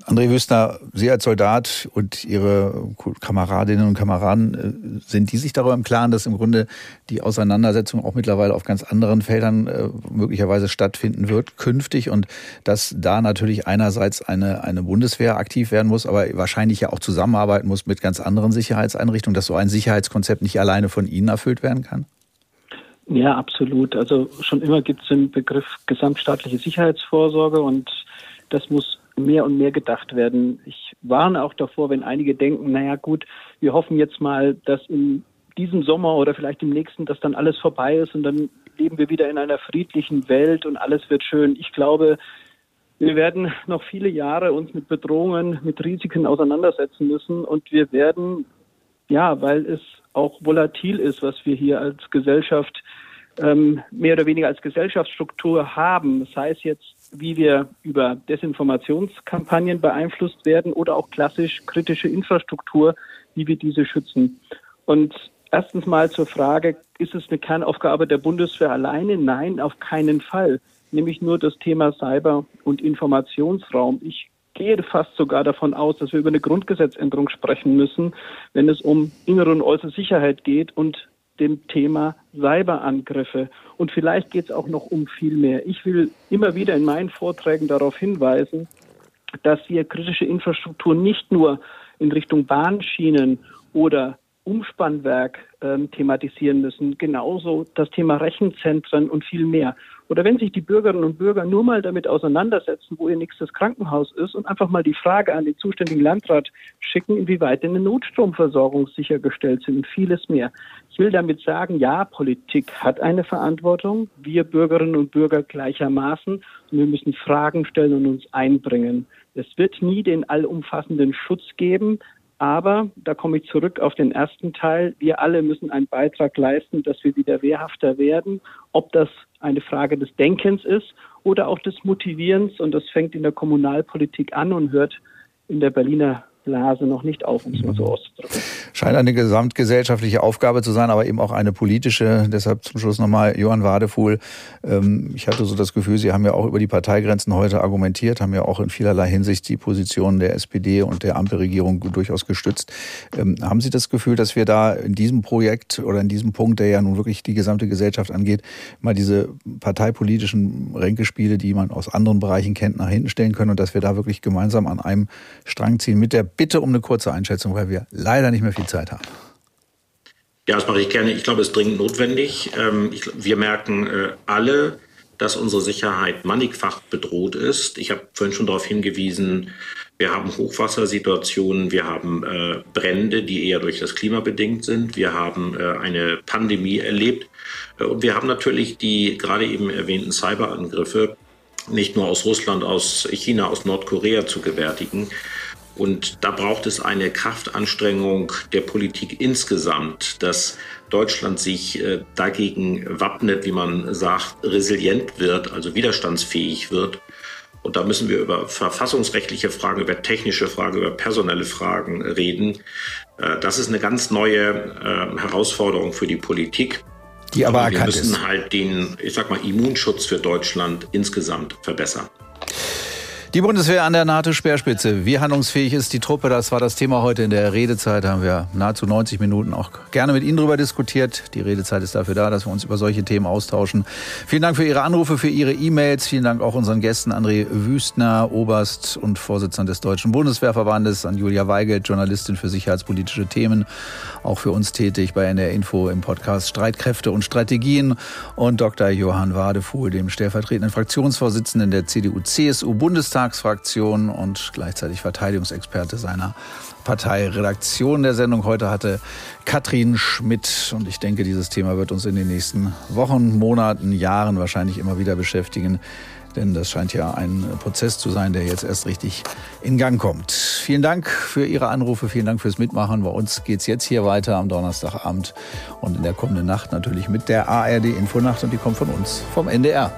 André Wüstner, Sie als Soldat und Ihre Kameradinnen und Kameraden, äh, sind die sich darüber im Klaren, dass im Grunde die Auseinandersetzung auch mittlerweile auf ganz anderen Feldern äh, möglicherweise stattfinden wird künftig und dass da natürlich einerseits eine, eine Bundeswehr aktiv werden muss, aber wahrscheinlich ja auch zusammenarbeiten muss mit ganz anderen Sicherheitseinrichtungen, dass so ein Sicherheitskonzept nicht alleine von Ihnen erfüllt werden kann? Ja, absolut. Also schon immer gibt es den Begriff gesamtstaatliche Sicherheitsvorsorge und das muss mehr und mehr gedacht werden. Ich warne auch davor, wenn einige denken, naja gut, wir hoffen jetzt mal, dass in diesem Sommer oder vielleicht im nächsten, dass dann alles vorbei ist und dann leben wir wieder in einer friedlichen Welt und alles wird schön. Ich glaube, wir werden noch viele Jahre uns mit Bedrohungen, mit Risiken auseinandersetzen müssen und wir werden, ja, weil es auch volatil ist, was wir hier als Gesellschaft ähm, mehr oder weniger als Gesellschaftsstruktur haben, sei es jetzt wie wir über Desinformationskampagnen beeinflusst werden oder auch klassisch kritische Infrastruktur, wie wir diese schützen. Und erstens mal zur Frage, ist es eine Kernaufgabe der Bundeswehr alleine? Nein, auf keinen Fall. Nämlich nur das Thema Cyber- und Informationsraum. Ich gehe fast sogar davon aus, dass wir über eine Grundgesetzänderung sprechen müssen, wenn es um innere und äußere Sicherheit geht und dem Thema Cyberangriffe. Und vielleicht geht es auch noch um viel mehr. Ich will immer wieder in meinen Vorträgen darauf hinweisen, dass wir kritische Infrastruktur nicht nur in Richtung Bahnschienen oder Umspannwerk ähm, thematisieren müssen, genauso das Thema Rechenzentren und viel mehr. Oder wenn sich die Bürgerinnen und Bürger nur mal damit auseinandersetzen, wo ihr nächstes Krankenhaus ist und einfach mal die Frage an den zuständigen Landrat schicken, inwieweit denn eine Notstromversorgung sichergestellt sind und vieles mehr. Ich will damit sagen, ja, Politik hat eine Verantwortung, wir Bürgerinnen und Bürger gleichermaßen und wir müssen Fragen stellen und uns einbringen. Es wird nie den allumfassenden Schutz geben, aber da komme ich zurück auf den ersten Teil. Wir alle müssen einen Beitrag leisten, dass wir wieder wehrhafter werden. Ob das eine Frage des Denkens ist oder auch des Motivierens. Und das fängt in der Kommunalpolitik an und hört in der Berliner Blase noch nicht auf, um es mal so auszudrücken. Scheint eine gesamtgesellschaftliche Aufgabe zu sein, aber eben auch eine politische. Deshalb zum Schluss nochmal Johann Wadefuhl. Ähm, ich hatte so das Gefühl, Sie haben ja auch über die Parteigrenzen heute argumentiert, haben ja auch in vielerlei Hinsicht die Position der SPD und der Ampelregierung durchaus gestützt. Ähm, haben Sie das Gefühl, dass wir da in diesem Projekt oder in diesem Punkt, der ja nun wirklich die gesamte Gesellschaft angeht, mal diese parteipolitischen Ränkespiele, die man aus anderen Bereichen kennt, nach hinten stellen können und dass wir da wirklich gemeinsam an einem Strang ziehen mit der bitte um eine kurze Einschätzung, weil wir leider nicht mehr viel Zeit haben. Ja, das mache ich gerne. Ich glaube, es ist dringend notwendig. Ähm, wir merken äh, alle, dass unsere Sicherheit mannigfach bedroht ist. Ich habe vorhin schon darauf hingewiesen, wir haben Hochwassersituationen, wir haben äh, Brände, die eher durch das Klima bedingt sind, wir haben äh, eine Pandemie erlebt und wir haben natürlich die gerade eben erwähnten Cyberangriffe nicht nur aus Russland, aus China, aus Nordkorea zu gewärtigen. Und da braucht es eine Kraftanstrengung der Politik insgesamt, dass Deutschland sich äh, dagegen wappnet, wie man sagt, resilient wird, also widerstandsfähig wird. Und da müssen wir über verfassungsrechtliche Fragen, über technische Fragen, über personelle Fragen reden. Äh, das ist eine ganz neue äh, Herausforderung für die Politik. Die aber, aber. Wir müssen ist. halt den, ich sag mal, Immunschutz für Deutschland insgesamt verbessern. Die Bundeswehr an der NATO-Speerspitze. Wie handlungsfähig ist die Truppe? Das war das Thema heute in der Redezeit. Haben wir nahezu 90 Minuten auch gerne mit Ihnen darüber diskutiert. Die Redezeit ist dafür da, dass wir uns über solche Themen austauschen. Vielen Dank für Ihre Anrufe, für Ihre E-Mails. Vielen Dank auch unseren Gästen André Wüstner, Oberst und Vorsitzender des Deutschen Bundeswehrverbandes, an Julia Weigelt, Journalistin für sicherheitspolitische Themen, auch für uns tätig bei NR Info im Podcast Streitkräfte und Strategien und Dr. Johann Wadefuhl, dem stellvertretenden Fraktionsvorsitzenden der CDU-CSU-Bundestag Bundestagsfraktion und gleichzeitig Verteidigungsexperte seiner Partei. Redaktion der Sendung heute hatte Katrin Schmidt. Und ich denke, dieses Thema wird uns in den nächsten Wochen, Monaten, Jahren wahrscheinlich immer wieder beschäftigen. Denn das scheint ja ein Prozess zu sein, der jetzt erst richtig in Gang kommt. Vielen Dank für Ihre Anrufe, vielen Dank fürs Mitmachen. Bei uns geht es jetzt hier weiter am Donnerstagabend und in der kommenden Nacht natürlich mit der ARD Infonacht und die kommt von uns vom NDR.